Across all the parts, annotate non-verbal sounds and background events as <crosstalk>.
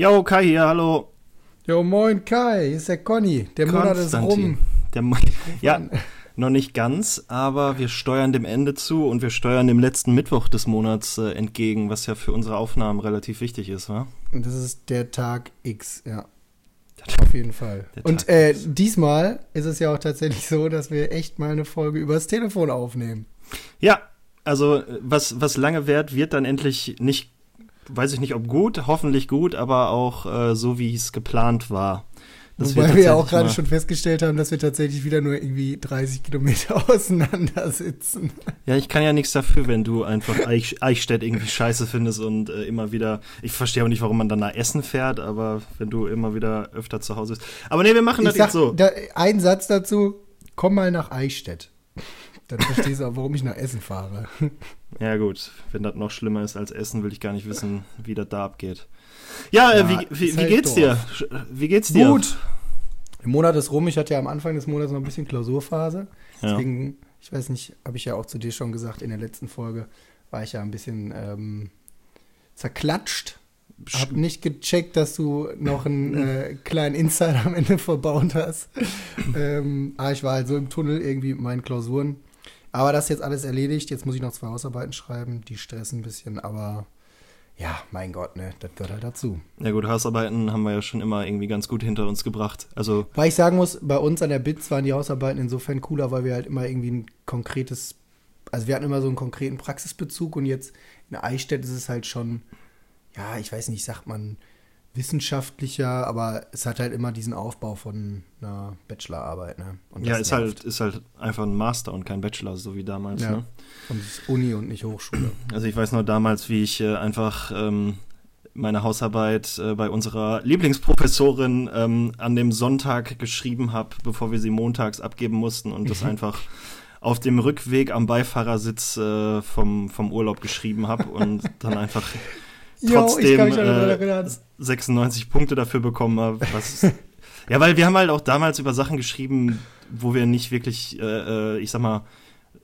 Jo, Kai hier, hallo. Jo, moin Kai, hier ist der Conny. Der Monat ist rum. Der Mo <laughs> ja, noch nicht ganz, aber wir steuern dem Ende zu und wir steuern dem letzten Mittwoch des Monats äh, entgegen, was ja für unsere Aufnahmen relativ wichtig ist, wa? Und das ist der Tag X, ja. Auf jeden Fall. Und äh, diesmal ist es ja auch tatsächlich so, dass wir echt mal eine Folge übers Telefon aufnehmen. Ja, also was, was lange währt, wird dann endlich nicht weiß ich nicht, ob gut, hoffentlich gut, aber auch äh, so, wie es geplant war. Das Wobei wir ja auch gerade schon festgestellt haben, dass wir tatsächlich wieder nur irgendwie 30 Kilometer <laughs> auseinander sitzen. Ja, ich kann ja nichts dafür, wenn du einfach Eich, Eichstätt irgendwie scheiße findest und äh, immer wieder. Ich verstehe auch nicht, warum man dann nach Essen fährt, aber wenn du immer wieder öfter zu Hause bist. Aber nee, wir machen das sag, jetzt so. Da, ein Satz dazu: Komm mal nach Eichstätt. Dann verstehst du auch, warum ich nach Essen fahre. <laughs> Ja, gut. Wenn das noch schlimmer ist als Essen, will ich gar nicht wissen, wie das da abgeht. Ja, äh, ja wie, wie, wie halt geht's dir? Wie geht's dir? Gut. Der Monat ist rum. Ich hatte ja am Anfang des Monats noch ein bisschen Klausurphase. Ja. Deswegen, ich weiß nicht, habe ich ja auch zu dir schon gesagt, in der letzten Folge war ich ja ein bisschen ähm, zerklatscht. Hab nicht gecheckt, dass du noch einen <laughs> äh, kleinen Insider am Ende verbaut hast. ähm, aber ich war halt so im Tunnel irgendwie mit meinen Klausuren. Aber das ist jetzt alles erledigt. Jetzt muss ich noch zwei Hausarbeiten schreiben. Die stressen ein bisschen, aber ja, mein Gott, ne, das gehört halt dazu. Ja gut, Hausarbeiten haben wir ja schon immer irgendwie ganz gut hinter uns gebracht. Also weil ich sagen muss, bei uns an der BITS waren die Hausarbeiten insofern cooler, weil wir halt immer irgendwie ein konkretes, also wir hatten immer so einen konkreten Praxisbezug und jetzt in Eichstätt ist es halt schon, ja, ich weiß nicht, sagt man wissenschaftlicher, aber es hat halt immer diesen Aufbau von einer Bachelorarbeit. Ne? ja, ist halt, ist halt einfach ein Master und kein Bachelor, so wie damals. Ja. Ne? Und es ist Uni und nicht Hochschule. Also ich weiß noch damals, wie ich äh, einfach ähm, meine Hausarbeit äh, bei unserer Lieblingsprofessorin ähm, an dem Sonntag geschrieben habe, bevor wir sie montags abgeben mussten und das einfach auf dem Rückweg am Beifahrersitz äh, vom, vom Urlaub geschrieben habe und dann einfach trotzdem jo, äh, 96 Punkte dafür bekommen habe. <laughs> ja, weil wir haben halt auch damals über Sachen geschrieben, wo wir nicht wirklich, äh, äh ich sag mal,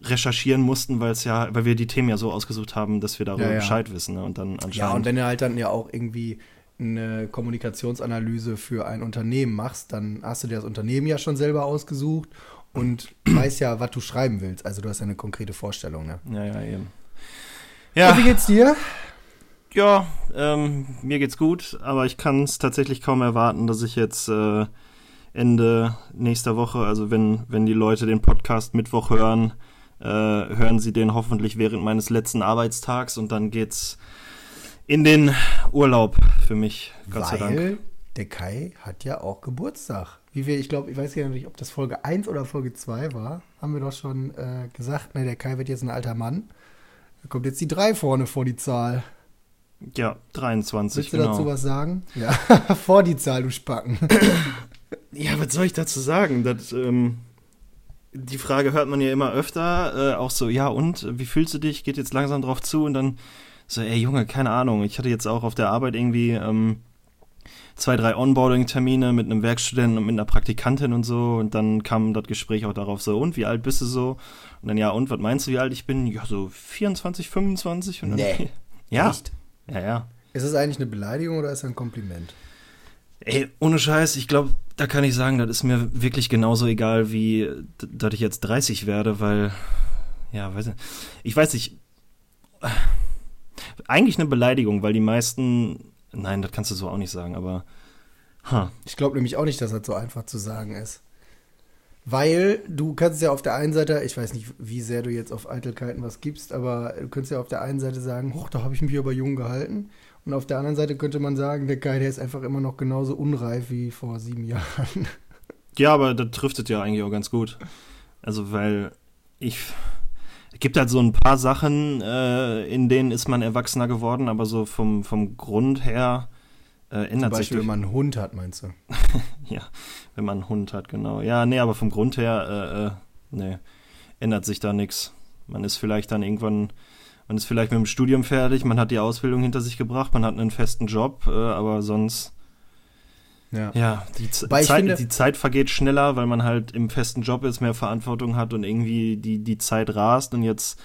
recherchieren mussten, weil es ja, weil wir die Themen ja so ausgesucht haben, dass wir darüber ja, ja. Bescheid wissen. Ne? Und dann anscheinend. Ja, und wenn du halt dann ja auch irgendwie eine Kommunikationsanalyse für ein Unternehmen machst, dann hast du dir das Unternehmen ja schon selber ausgesucht und <clears throat> weißt ja, was du schreiben willst. Also du hast ja eine konkrete Vorstellung. Ne? Ja, ja, eben. Ja. Und wie geht's dir? Ja, ähm, mir geht's gut, aber ich kann es tatsächlich kaum erwarten, dass ich jetzt äh, Ende nächster Woche, also wenn, wenn die Leute den Podcast Mittwoch hören, äh, hören sie den hoffentlich während meines letzten Arbeitstags und dann geht's in den Urlaub für mich, Gott Weil sei Dank. Der Kai hat ja auch Geburtstag. Wie wir, ich glaube, ich weiß gar nicht, ob das Folge 1 oder Folge 2 war, haben wir doch schon äh, gesagt, ne, der Kai wird jetzt ein alter Mann. Da kommt jetzt die 3 vorne vor die Zahl. Ja, 23. Willst du genau. dazu was sagen? Ja, <laughs> vor die Zahl, du Spacken. <clears throat> ja, was soll ich dazu sagen? Das, ähm, die Frage hört man ja immer öfter. Äh, auch so, ja, und wie fühlst du dich? Geht jetzt langsam drauf zu und dann so, ey Junge, keine Ahnung. Ich hatte jetzt auch auf der Arbeit irgendwie ähm, zwei, drei Onboarding-Termine mit einem Werkstudenten und mit einer Praktikantin und so. Und dann kam das Gespräch auch darauf so, und wie alt bist du so? Und dann, ja, und was meinst du, wie alt ich bin? Ja, so 24, 25. Und dann, nee. <laughs> Ja. Echt? Ja, ja. Ist es eigentlich eine Beleidigung oder ist es ein Kompliment? Ey, ohne Scheiß, ich glaube, da kann ich sagen, das ist mir wirklich genauso egal, wie dass ich jetzt 30 werde, weil, ja, weiß ich, ich weiß nicht, eigentlich eine Beleidigung, weil die meisten, nein, das kannst du so auch nicht sagen, aber, huh. Ich glaube nämlich auch nicht, dass das so einfach zu sagen ist. Weil du kannst ja auf der einen Seite, ich weiß nicht, wie sehr du jetzt auf Eitelkeiten was gibst, aber du könntest ja auf der einen Seite sagen, hoch, da habe ich mich aber jung gehalten. Und auf der anderen Seite könnte man sagen, der Guy, der ist einfach immer noch genauso unreif wie vor sieben Jahren. <laughs> Ja, aber das trifft es ja eigentlich auch ganz gut. Also, weil ich. Es gibt halt so ein paar Sachen, äh, in denen ist man erwachsener geworden, aber so vom, vom Grund her äh, ändert Zum Beispiel, sich. wenn man einen Hund hat, meinst du? <laughs> ja, wenn man einen Hund hat, genau. Ja, nee, aber vom Grund her, äh, äh, nee, ändert sich da nichts. Man ist vielleicht dann irgendwann, man ist vielleicht mit dem Studium fertig, man hat die Ausbildung hinter sich gebracht, man hat einen festen Job, äh, aber sonst. Ja, ja die, Zeit, finde, die Zeit vergeht schneller, weil man halt im festen Job ist, mehr Verantwortung hat und irgendwie die, die Zeit rast. Und jetzt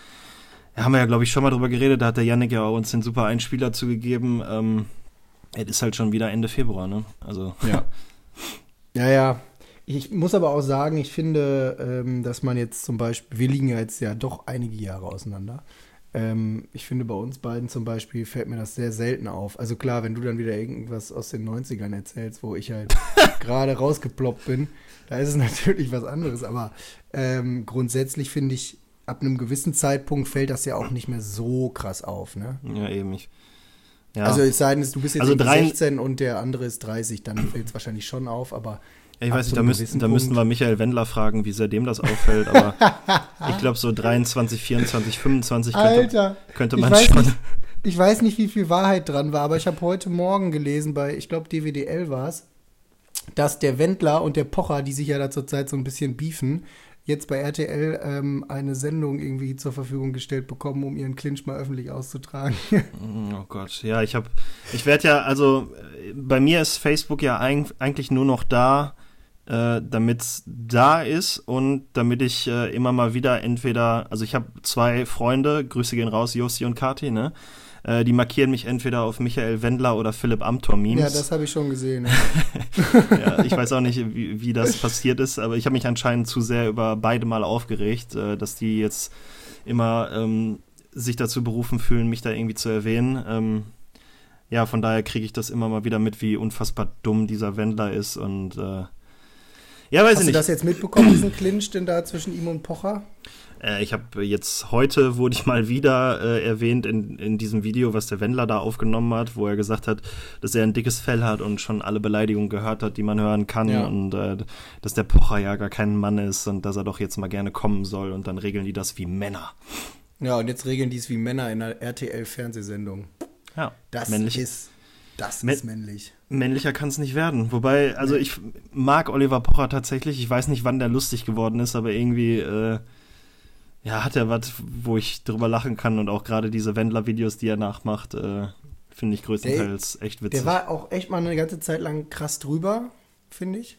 ja, haben wir ja, glaube ich, schon mal drüber geredet, da hat der Yannick ja auch uns den super Einspieler zugegeben. Ähm, Es ist halt schon wieder Ende Februar, ne? Also. Ja. <laughs> ja, ja. Ich muss aber auch sagen, ich finde, ähm, dass man jetzt zum Beispiel, wir liegen ja jetzt ja doch einige Jahre auseinander. Ähm, ich finde, bei uns beiden zum Beispiel fällt mir das sehr selten auf. Also klar, wenn du dann wieder irgendwas aus den 90ern erzählst, wo ich halt <laughs> gerade rausgeploppt bin, da ist es natürlich was anderes. Aber ähm, grundsätzlich finde ich, ab einem gewissen Zeitpunkt fällt das ja auch nicht mehr so krass auf, ne? Ja, eben. Ich, ja. Also es sei denn, du bist jetzt Also drei- 16 und der andere ist 30, dann fällt es wahrscheinlich schon auf, aber Ja, ich weiß nicht, da, gewissen da müssten wir Michael Wendler fragen, wie sehr dem das auffällt, aber <laughs> ich glaube, so 23, 24, 25 könnte, Alter, könnte ich man weiß schon. nicht, ich weiß nicht, wie viel Wahrheit dran war, aber ich habe heute Morgen gelesen bei, ich glaube, DWDL war es, dass der Wendler und der Pocher, die sich ja da zurzeit so ein bisschen beefen, jetzt bei RTL ähm, eine Sendung irgendwie zur Verfügung gestellt bekommen, um ihren Clinch mal öffentlich auszutragen. <laughs> Oh Gott, ja, ich habe, ich werde ja, also bei mir ist Facebook ja eig eigentlich nur noch da, äh, damit es da ist und damit ich äh, immer mal wieder entweder, also ich habe zwei Freunde, Grüße gehen raus, Josi und Kati, ne? Äh, die markieren mich entweder auf Michael Wendler oder Philipp Amthor Memes. ja, das habe ich schon gesehen. Ja. <laughs> ja, ich weiß auch nicht, wie, wie das passiert ist, aber ich habe mich anscheinend zu sehr über beide mal aufgeregt, äh, dass die jetzt immer ähm, sich dazu berufen fühlen, mich da irgendwie zu erwähnen. Ähm, ja, von daher kriege ich das immer mal wieder mit, wie unfassbar dumm dieser Wendler ist und äh, ja, weiß Hast ich du nicht. das jetzt mitbekommen, diesen Clinch denn da zwischen ihm und Pocher? Äh, ich habe jetzt heute wurde ich mal wieder äh, erwähnt in, in diesem Video, was der Wendler da aufgenommen hat, wo er gesagt hat, dass er ein dickes Fell hat und schon alle Beleidigungen gehört hat, die man hören kann Ja. und äh, dass der Pocher ja gar kein Mann ist und dass er doch jetzt mal gerne kommen soll und dann regeln die das wie Männer. Ja, und jetzt regeln die es wie Männer in einer RTL-Fernsehsendung. Ja, Das männlich, ist, das ist männlich. männlicher kann es nicht werden. Wobei, also ich mag Oliver Pocher tatsächlich. Ich weiß nicht, wann der lustig geworden ist, aber irgendwie äh, ja, hat er was, wo ich drüber lachen kann und auch gerade diese Wendler-Videos, die er nachmacht, äh, finde ich größtenteils echt witzig. Der war auch echt mal eine ganze Zeit lang krass drüber, finde ich.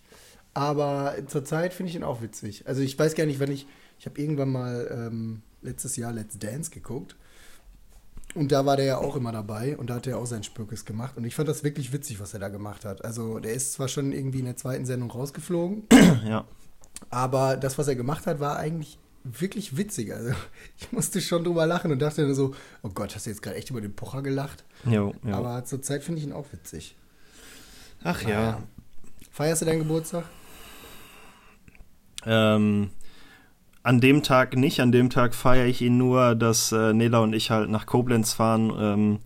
Aber zurzeit finde ich ihn auch witzig. Also ich weiß gar nicht, wann ich, ich habe irgendwann mal ähm, letztes Jahr Let's Dance geguckt. Und da war der ja auch immer dabei und da hat er auch sein Spürkes gemacht. Und ich fand das wirklich witzig, was er da gemacht hat. Also der ist zwar schon irgendwie in der zweiten Sendung rausgeflogen, <coughs> ja. aber das, was er gemacht hat, war eigentlich wirklich witzig. Also <laughs> ich musste schon drüber lachen und dachte dann so, oh Gott, hast du jetzt gerade echt über den Pocher gelacht? Jo, jo. Aber zurzeit finde ich ihn auch witzig. Ach Naja. Feierst du deinen Geburtstag? Ähm, an dem Tag nicht, an dem Tag feiere ich ihn nur, dass äh, Nela und ich halt nach Koblenz fahren, ähm,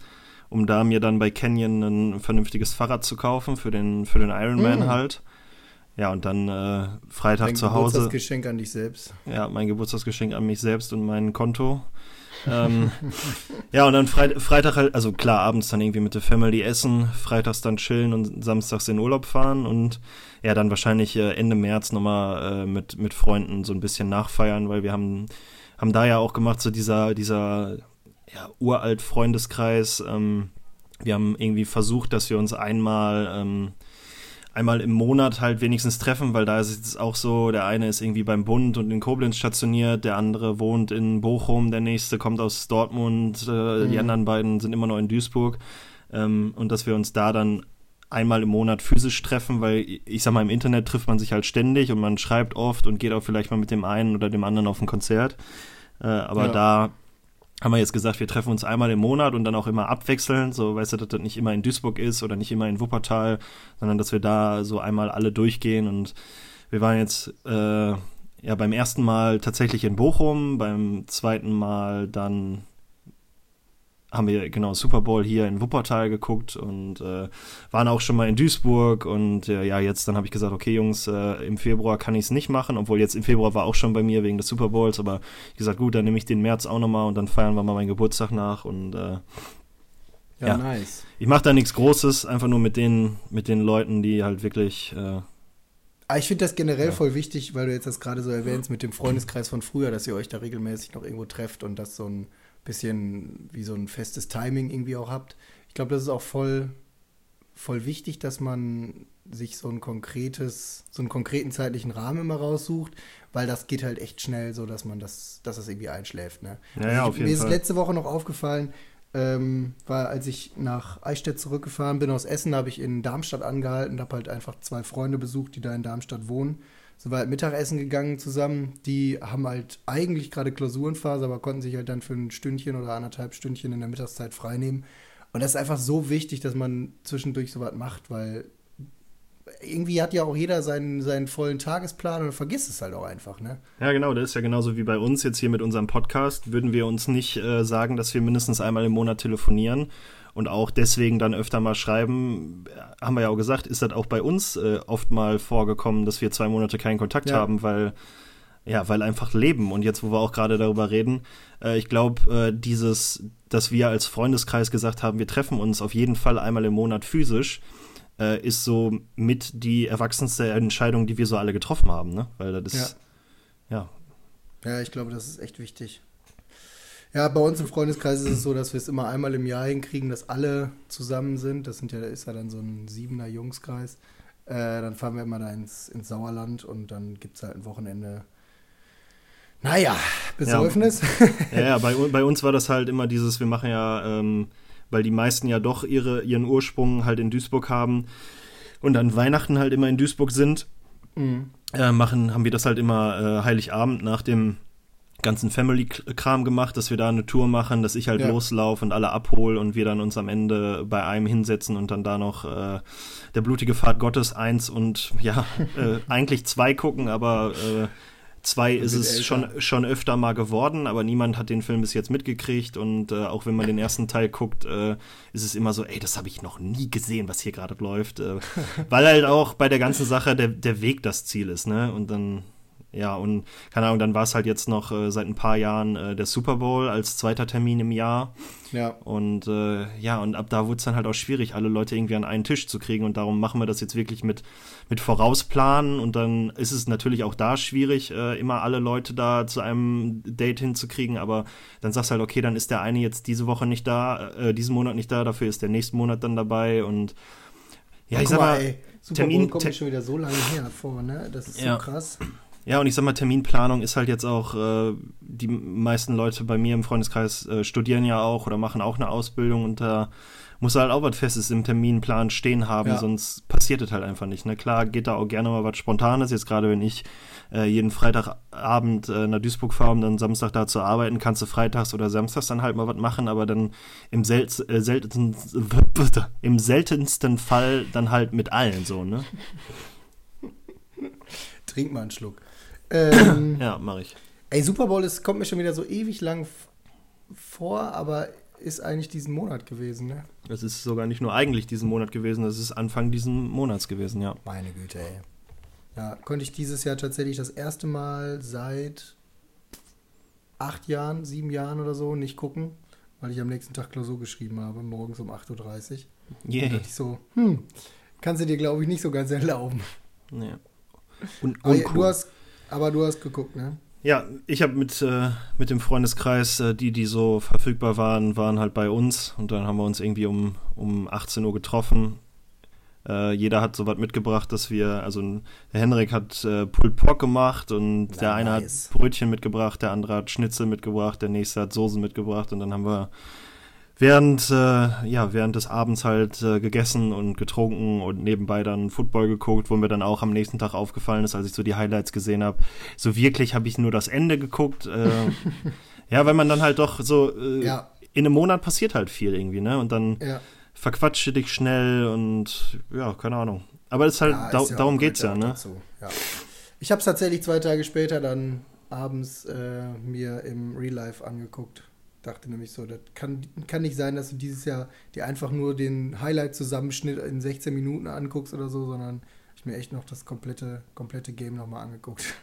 um da mir dann bei Canyon ein vernünftiges Fahrrad zu kaufen für den, für den Ironman Mm. halt. Ja, und dann äh, Freitag Dein zu Hause. Geburtstagsgeschenk an dich selbst. Ja, mein Geburtstagsgeschenk an mich selbst und mein Konto. ähm, <laughs> ja, und dann Freit Freitag halt, also klar, abends dann irgendwie mit der Family essen, freitags dann chillen und samstags in Urlaub fahren und ja, dann wahrscheinlich äh, Ende März nochmal äh, mit, mit Freunden so ein bisschen nachfeiern, weil wir haben, haben da ja auch gemacht, so dieser, dieser ja, uralt Freundeskreis. Ähm, wir haben irgendwie versucht, dass wir uns einmal ähm, einmal im Monat halt wenigstens treffen, weil da ist es auch so, der eine ist irgendwie beim Bund und in Koblenz stationiert, der andere wohnt in Bochum, der nächste kommt aus Dortmund, äh, die Mhm. anderen beiden sind immer noch in Duisburg. Ähm, und dass wir uns da dann einmal im Monat physisch treffen, weil ich sag mal, im Internet trifft man sich halt ständig und man schreibt oft und geht auch vielleicht mal mit dem einen oder dem anderen auf ein Konzert. Äh, aber Ja. da haben wir jetzt gesagt, wir treffen uns einmal im Monat und dann auch immer abwechselnd, so weißt du, dass das nicht immer in Duisburg ist oder nicht immer in Wuppertal, sondern dass wir da so einmal alle durchgehen. Und wir waren jetzt äh, ja beim ersten Mal tatsächlich in Bochum, beim zweiten Mal dann haben wir genau Super Bowl hier in Wuppertal geguckt und äh, waren auch schon mal in Duisburg und äh, ja, jetzt dann habe ich gesagt, okay Jungs, äh, im Februar kann ich es nicht machen, obwohl jetzt im Februar war auch schon bei mir wegen des Super Bowls, aber ich gesagt, gut, dann nehme ich den März auch nochmal und dann feiern wir mal meinen Geburtstag nach und äh, Ja, Ja. nice. ich mache da nichts Großes, einfach nur mit den, mit den Leuten, die halt wirklich, äh, Aber Ah, ich finde das generell Ja. voll wichtig, weil du jetzt das gerade so erwähnst mit dem Freundeskreis von früher, dass ihr euch da regelmäßig noch irgendwo trefft und das so ein bisschen wie so ein festes Timing irgendwie auch habt. Ich glaube, das ist auch voll, voll wichtig, dass man sich so ein konkretes, so einen konkreten zeitlichen Rahmen immer raussucht, weil das geht halt echt schnell so, dass man das, dass das irgendwie einschläft. Ne? Ja, ja, ich, auf jeden mir ist Fall. letzte Woche noch aufgefallen, ähm, weil als ich nach Eichstätt zurückgefahren bin aus Essen, habe ich in Darmstadt angehalten, habe halt einfach zwei Freunde besucht, die da in Darmstadt wohnen. Sind wir halt Mittagessen gegangen zusammen. Die haben halt eigentlich gerade Klausurenphase, aber konnten sich halt dann für ein Stündchen oder anderthalb Stündchen in der Mittagszeit freinehmen. Und das ist einfach so wichtig, dass man zwischendurch sowas macht, weil irgendwie hat ja auch jeder seinen, seinen vollen Tagesplan und vergisst es halt auch einfach, ne? Ja, genau, das ist ja genauso wie bei uns jetzt hier mit unserem Podcast. Würden wir uns nicht äh, sagen, dass wir mindestens einmal im Monat telefonieren und auch deswegen dann öfter mal schreiben, haben wir ja auch gesagt, ist das auch bei uns äh, oft mal vorgekommen, dass wir zwei Monate keinen Kontakt ja. haben, weil ja, weil einfach Leben. Und jetzt, wo wir auch gerade darüber reden, äh, ich glaube, äh, dieses, dass wir als Freundeskreis gesagt haben, wir treffen uns auf jeden Fall einmal im Monat physisch, äh, ist so mit die erwachsenste Entscheidung, die wir so alle getroffen haben, ne? Weil das ist, ja. Ja, ja ich glaube, das ist echt wichtig. Ja, bei uns im Freundeskreis ist es so, dass wir es immer einmal im Jahr hinkriegen, dass alle zusammen sind. Das sind ja, ist ja dann so ein siebener Jungskreis. Äh, dann fahren wir immer da ins, ins Sauerland und dann gibt es halt ein Wochenende. Naja, Besäufnis. Ja, ja, ja bei, bei, uns war das halt immer dieses, wir machen ja ähm, weil die meisten ja doch ihre, ihren Ursprung halt in Duisburg haben und an Weihnachten halt immer in Duisburg sind, mhm. äh, machen, haben wir das halt immer äh, Heiligabend nach dem ganzen Family-Kram gemacht, dass wir da eine Tour machen, dass ich halt ja. loslaufe und alle abhole und wir dann uns am Ende bei einem hinsetzen und dann da noch äh, der blutige Pfad Gottes eins und ja, <laughs> äh, eigentlich zwei gucken, aber äh, Zwei ist es schon, schon öfter mal geworden, aber niemand hat den Film bis jetzt mitgekriegt. Und äh, auch wenn man den ersten Teil guckt, äh, ist es immer so, ey, das habe ich noch nie gesehen, was hier gerade läuft. Äh, <laughs> weil halt auch bei der ganzen Sache der, der Weg das Ziel ist, ne? Und dann ja, und keine Ahnung, dann war es halt jetzt noch äh, seit ein paar Jahren äh, der Super Bowl als zweiter Termin im Jahr. Ja. Und äh, ja, und ab da wurde es dann halt auch schwierig, alle Leute irgendwie an einen Tisch zu kriegen. Und darum machen wir das jetzt wirklich mit, mit Vorausplanen. Und dann ist es natürlich auch da schwierig, äh, immer alle Leute da zu einem Date hinzukriegen. Aber dann sagst du halt, okay, dann ist der eine jetzt diese Woche nicht da, äh, diesen Monat nicht da, dafür ist der nächsten Monat dann dabei. Und ja, ich sag mal, ey, Super Termin Bowl kommt mir schon wieder so lange her vor, ne? Das ist so ja. krass. Ja, und ich sag mal, Terminplanung ist halt jetzt auch, äh, die meisten Leute bei mir im Freundeskreis äh, studieren ja auch oder machen auch eine Ausbildung und da muss halt auch was Festes im Terminplan stehen haben, ja. sonst passiert es halt einfach nicht. Ne? Klar geht da auch gerne mal was Spontanes, jetzt gerade wenn ich äh, jeden Freitagabend äh, nach Duisburg fahre, um dann Samstag da zu arbeiten, kannst du freitags oder samstags dann halt mal was machen, aber dann im, sel äh, seltensten, <laughs> im seltensten Fall dann halt mit allen so, ne? Trink mal einen Schluck. Ähm, <coughs> ja, mache ich. Ey, Super Bowl ist, kommt mir schon wieder so ewig lang vor, aber ist eigentlich diesen Monat gewesen, ne? Das ist sogar nicht nur eigentlich diesen Monat gewesen, das ist Anfang diesen Monats gewesen, ja. Meine Güte, ey. Ja, konnte ich dieses Jahr tatsächlich das erste Mal seit acht Jahren, sieben Jahren oder so nicht gucken, weil ich am nächsten Tag Klausur geschrieben habe, morgens um 8.30 Uhr. Yeah. Da dachte ich so, hm, kannst du dir, glaube ich, nicht so ganz erlauben. Nee. Und, aber, du hast, aber du hast geguckt, ne? Ja, ich habe mit, äh, mit dem Freundeskreis, äh, die, die so verfügbar waren, waren halt bei uns und dann haben wir uns irgendwie um, um 18 Uhr getroffen. Äh, jeder hat so was mitgebracht, dass wir, also der Henrik hat äh, Pulled Pork gemacht und Na, der eine nice. hat Brötchen mitgebracht, der andere hat Schnitzel mitgebracht, der nächste hat Soßen mitgebracht und dann haben wir während, äh, ja, während des Abends halt äh, gegessen und getrunken und nebenbei dann Football geguckt, wo mir dann auch am nächsten Tag aufgefallen ist, als ich so die Highlights gesehen habe. So wirklich habe ich nur das Ende geguckt. Äh, <laughs> ja, weil man dann halt doch so äh, ja. in einem Monat passiert halt viel irgendwie, ne? Und dann ja. verquatsche dich schnell und ja, keine Ahnung. Aber es ist halt, ja, da, ja darum geht's ja, ne? Ja. Ich habe es tatsächlich zwei Tage später dann abends äh, mir im Real Life angeguckt dachte nämlich so, das kann, kann nicht sein, dass du dieses Jahr dir einfach nur den Highlight-Zusammenschnitt in 16 Minuten anguckst oder so, sondern ich mir echt noch das komplette, komplette Game nochmal angeguckt.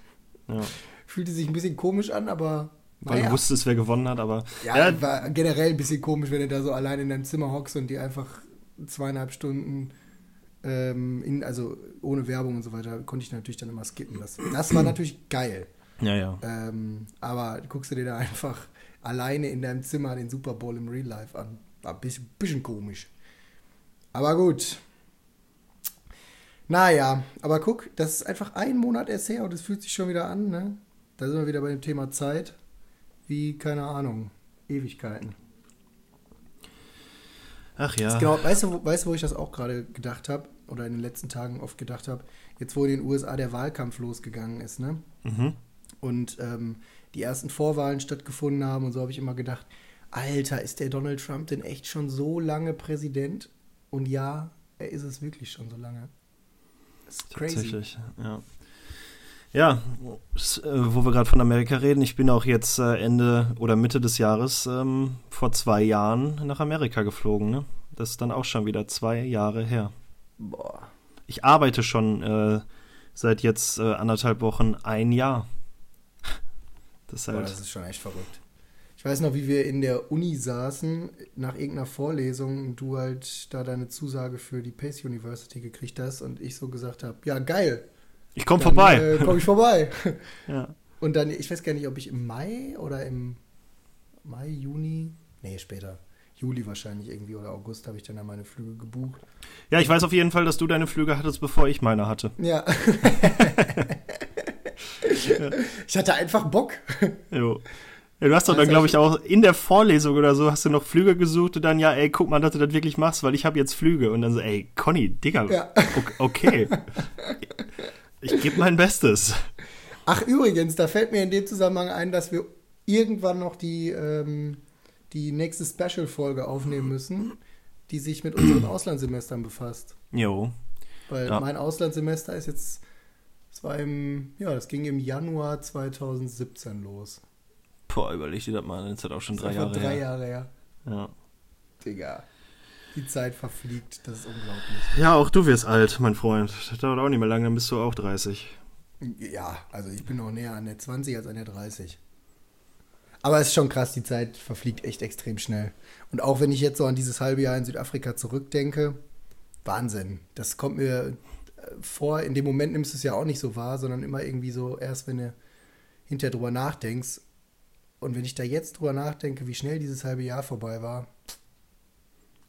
Ja. <laughs> Fühlte sich ein bisschen komisch an, aber. Weil naja. du wusstest, wer gewonnen hat, aber. Ja, ja, war generell ein bisschen komisch, wenn du da so allein in deinem Zimmer hockst und die einfach zweieinhalb Stunden, ähm, in, also ohne Werbung und so weiter, konnte ich natürlich dann immer skippen. Das, das war natürlich geil. Ja, ja. Ähm, aber guckst du dir da einfach alleine in deinem Zimmer den Super Bowl im Real Life an. War ein bisschen, bisschen komisch. Aber gut. Naja, aber guck, das ist einfach ein Monat erst her und es fühlt sich schon wieder an, ne? Da sind wir wieder bei dem Thema Zeit. Wie, keine Ahnung, Ewigkeiten. Ach ja. Genau, weißt du, weißt du, wo ich das auch gerade gedacht habe oder in den letzten Tagen oft gedacht habe? Jetzt, wo in den USA der Wahlkampf losgegangen ist, ne? Mhm. Und ähm, die ersten Vorwahlen stattgefunden haben und so habe ich immer gedacht, Alter, ist der Donald Trump denn echt schon so lange Präsident? Und ja, er ist es wirklich schon so lange. Das ist crazy. Tatsächlich, ja. Ja, äh, wo wir gerade von Amerika reden, ich bin auch jetzt äh, Ende oder Mitte des Jahres ähm, vor zwei Jahren nach Amerika geflogen. Ne? Das ist dann auch schon wieder zwei Jahre her. Boah. Ich arbeite schon äh, seit jetzt äh, anderthalb Wochen ein Jahr. Das ist, halt Boah, das ist schon echt verrückt. Ich weiß noch, wie wir in der Uni saßen, nach irgendeiner Vorlesung, und du halt da deine Zusage für die Pace University gekriegt hast und ich so gesagt habe, ja geil, ich komme vorbei. Äh, komme ich vorbei. <laughs> ja. Und dann, ich weiß gar nicht, ob ich im Mai oder im Mai, Juni, nee, später. Juli wahrscheinlich irgendwie oder August habe ich dann ja meine Flüge gebucht. Ja, ich weiß auf jeden Fall, dass du deine Flüge hattest, bevor ich meine hatte. Ja. <laughs> ich hatte einfach Bock. Jo. Ja, du hast doch dann, glaube ich, auch in der Vorlesung oder so, hast du noch Flüge gesucht und dann, ja, ey, guck mal, dass du das wirklich machst, weil ich habe jetzt Flüge. Und dann so, ey, Conny, Digga, ja. okay. Ich gebe mein Bestes. Ach, übrigens, da fällt mir in dem Zusammenhang ein, dass wir irgendwann noch die, ähm, die nächste Special-Folge aufnehmen müssen, die sich mit unseren <clears throat> Auslandssemestern befasst. Jo. Weil ja. mein Auslandssemester ist jetzt, das war im, ja, das ging im Januar 2017 los. Boah, überleg dir das mal, das hat auch schon drei Jahre her. drei Jahre her. Ja. Digga. Die Zeit verfliegt, das ist unglaublich. Ja, auch du wirst alt, mein Freund. Das dauert auch nicht mehr lange, dann bist du auch 30. Ja, also ich bin noch näher an der 20 als an der 30. Aber es ist schon krass, die Zeit verfliegt echt extrem schnell. Und auch wenn ich jetzt so an dieses halbe Jahr in Südafrika zurückdenke, Wahnsinn. Das kommt mir vor, in dem Moment nimmst du es ja auch nicht so wahr, sondern immer irgendwie so erst, wenn du hinterher drüber nachdenkst. Und wenn ich da jetzt drüber nachdenke, wie schnell dieses halbe Jahr vorbei war,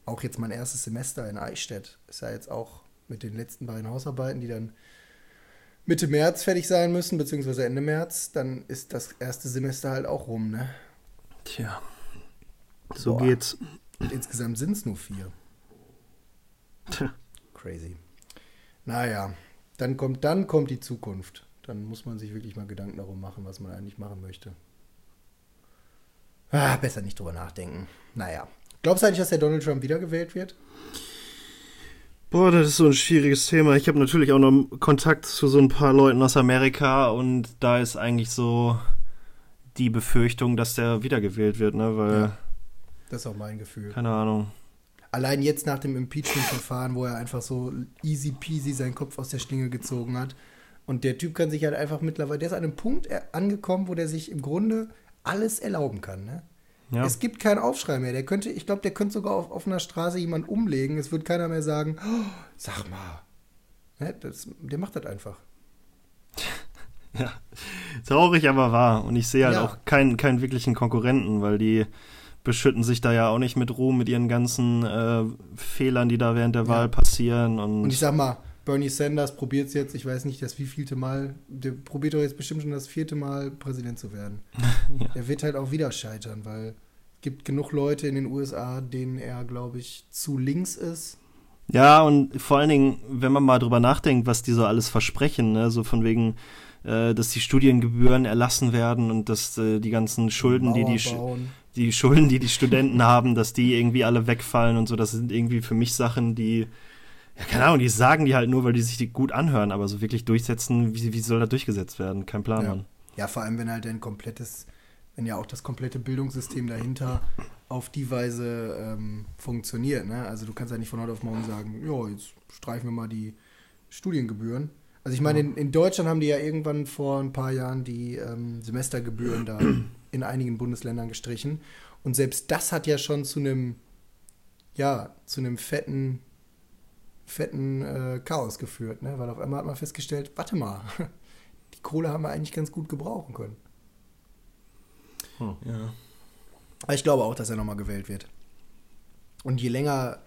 auch jetzt mein erstes Semester in Eichstätt ist ja jetzt auch mit den letzten beiden Hausarbeiten, die dann Mitte März fertig sein müssen, beziehungsweise Ende März, dann ist das erste Semester halt auch rum, ne? Tja, so Boah. geht's. Und insgesamt sind es nur vier. Tja. Crazy. Naja, dann kommt, dann kommt die Zukunft. Dann muss man sich wirklich mal Gedanken darum machen, was man eigentlich machen möchte. Ah, besser nicht drüber nachdenken. Naja, Glaubst du eigentlich, dass der Donald Trump wiedergewählt wird? Boah, das ist so ein schwieriges Thema. Ich habe natürlich auch noch Kontakt zu so ein paar Leuten aus Amerika und da ist eigentlich so die Befürchtung, dass der wiedergewählt wird, ne? Weil. Ja, das ist auch mein Gefühl. Keine Ahnung. Allein jetzt nach dem Impeachment-Verfahren, wo er einfach so easy peasy seinen Kopf aus der Schlinge gezogen hat. Und der Typ kann sich halt einfach mittlerweile, der ist an einem Punkt angekommen, wo der sich im Grunde alles erlauben kann, ne? Ja. Es gibt keinen Aufschrei mehr. Der könnte, ich glaube, der könnte sogar auf offener Straße jemanden umlegen. Es wird keiner mehr sagen, oh, sag mal. Ne, das, der macht das einfach. <laughs> Ja, traurig, aber wahr. Und ich sehe halt ja. auch keinen, keinen wirklichen Konkurrenten, weil die beschütten sich da ja auch nicht mit Ruhm mit ihren ganzen äh, Fehlern, die da während der ja. Wahl passieren. Und, und ich sag mal, Bernie Sanders probiert es jetzt, ich weiß nicht, das wievielte Mal, der probiert doch jetzt bestimmt schon das vierte Mal Präsident zu werden. <laughs> ja. Der wird halt auch wieder scheitern, weil es gibt genug Leute in den USA, denen er, glaube ich, zu links ist. Ja, und vor allen Dingen, wenn man mal drüber nachdenkt, was die so alles versprechen, ne? so von wegen, äh, dass die Studiengebühren erlassen werden und dass äh, die ganzen Schulden, die die, die Schulden, die die Studenten haben, dass die irgendwie alle wegfallen und so, das sind irgendwie für mich Sachen, die ja, keine Ahnung, die sagen die halt nur, weil die sich die gut anhören, aber so wirklich durchsetzen, wie, wie soll das durchgesetzt werden? Kein Plan, ja. Mann. Ja, vor allem, wenn halt ein komplettes, wenn ja auch das komplette Bildungssystem dahinter auf die Weise ähm, funktioniert. Ne? Also du kannst ja nicht von heute auf morgen sagen, ja, jetzt streichen wir mal die Studiengebühren. Also ich meine, in, in, Deutschland haben die ja irgendwann vor ein paar Jahren die ähm, Semestergebühren da in einigen Bundesländern gestrichen. Und selbst das hat ja schon zu einem, ja, zu einem fetten fetten äh, Chaos geführt, ne? weil auf einmal hat man festgestellt, warte mal, <laughs> die Kohle haben wir eigentlich ganz gut gebrauchen können. Hm. Ja. Aber ich glaube auch, dass er nochmal gewählt wird. Und je länger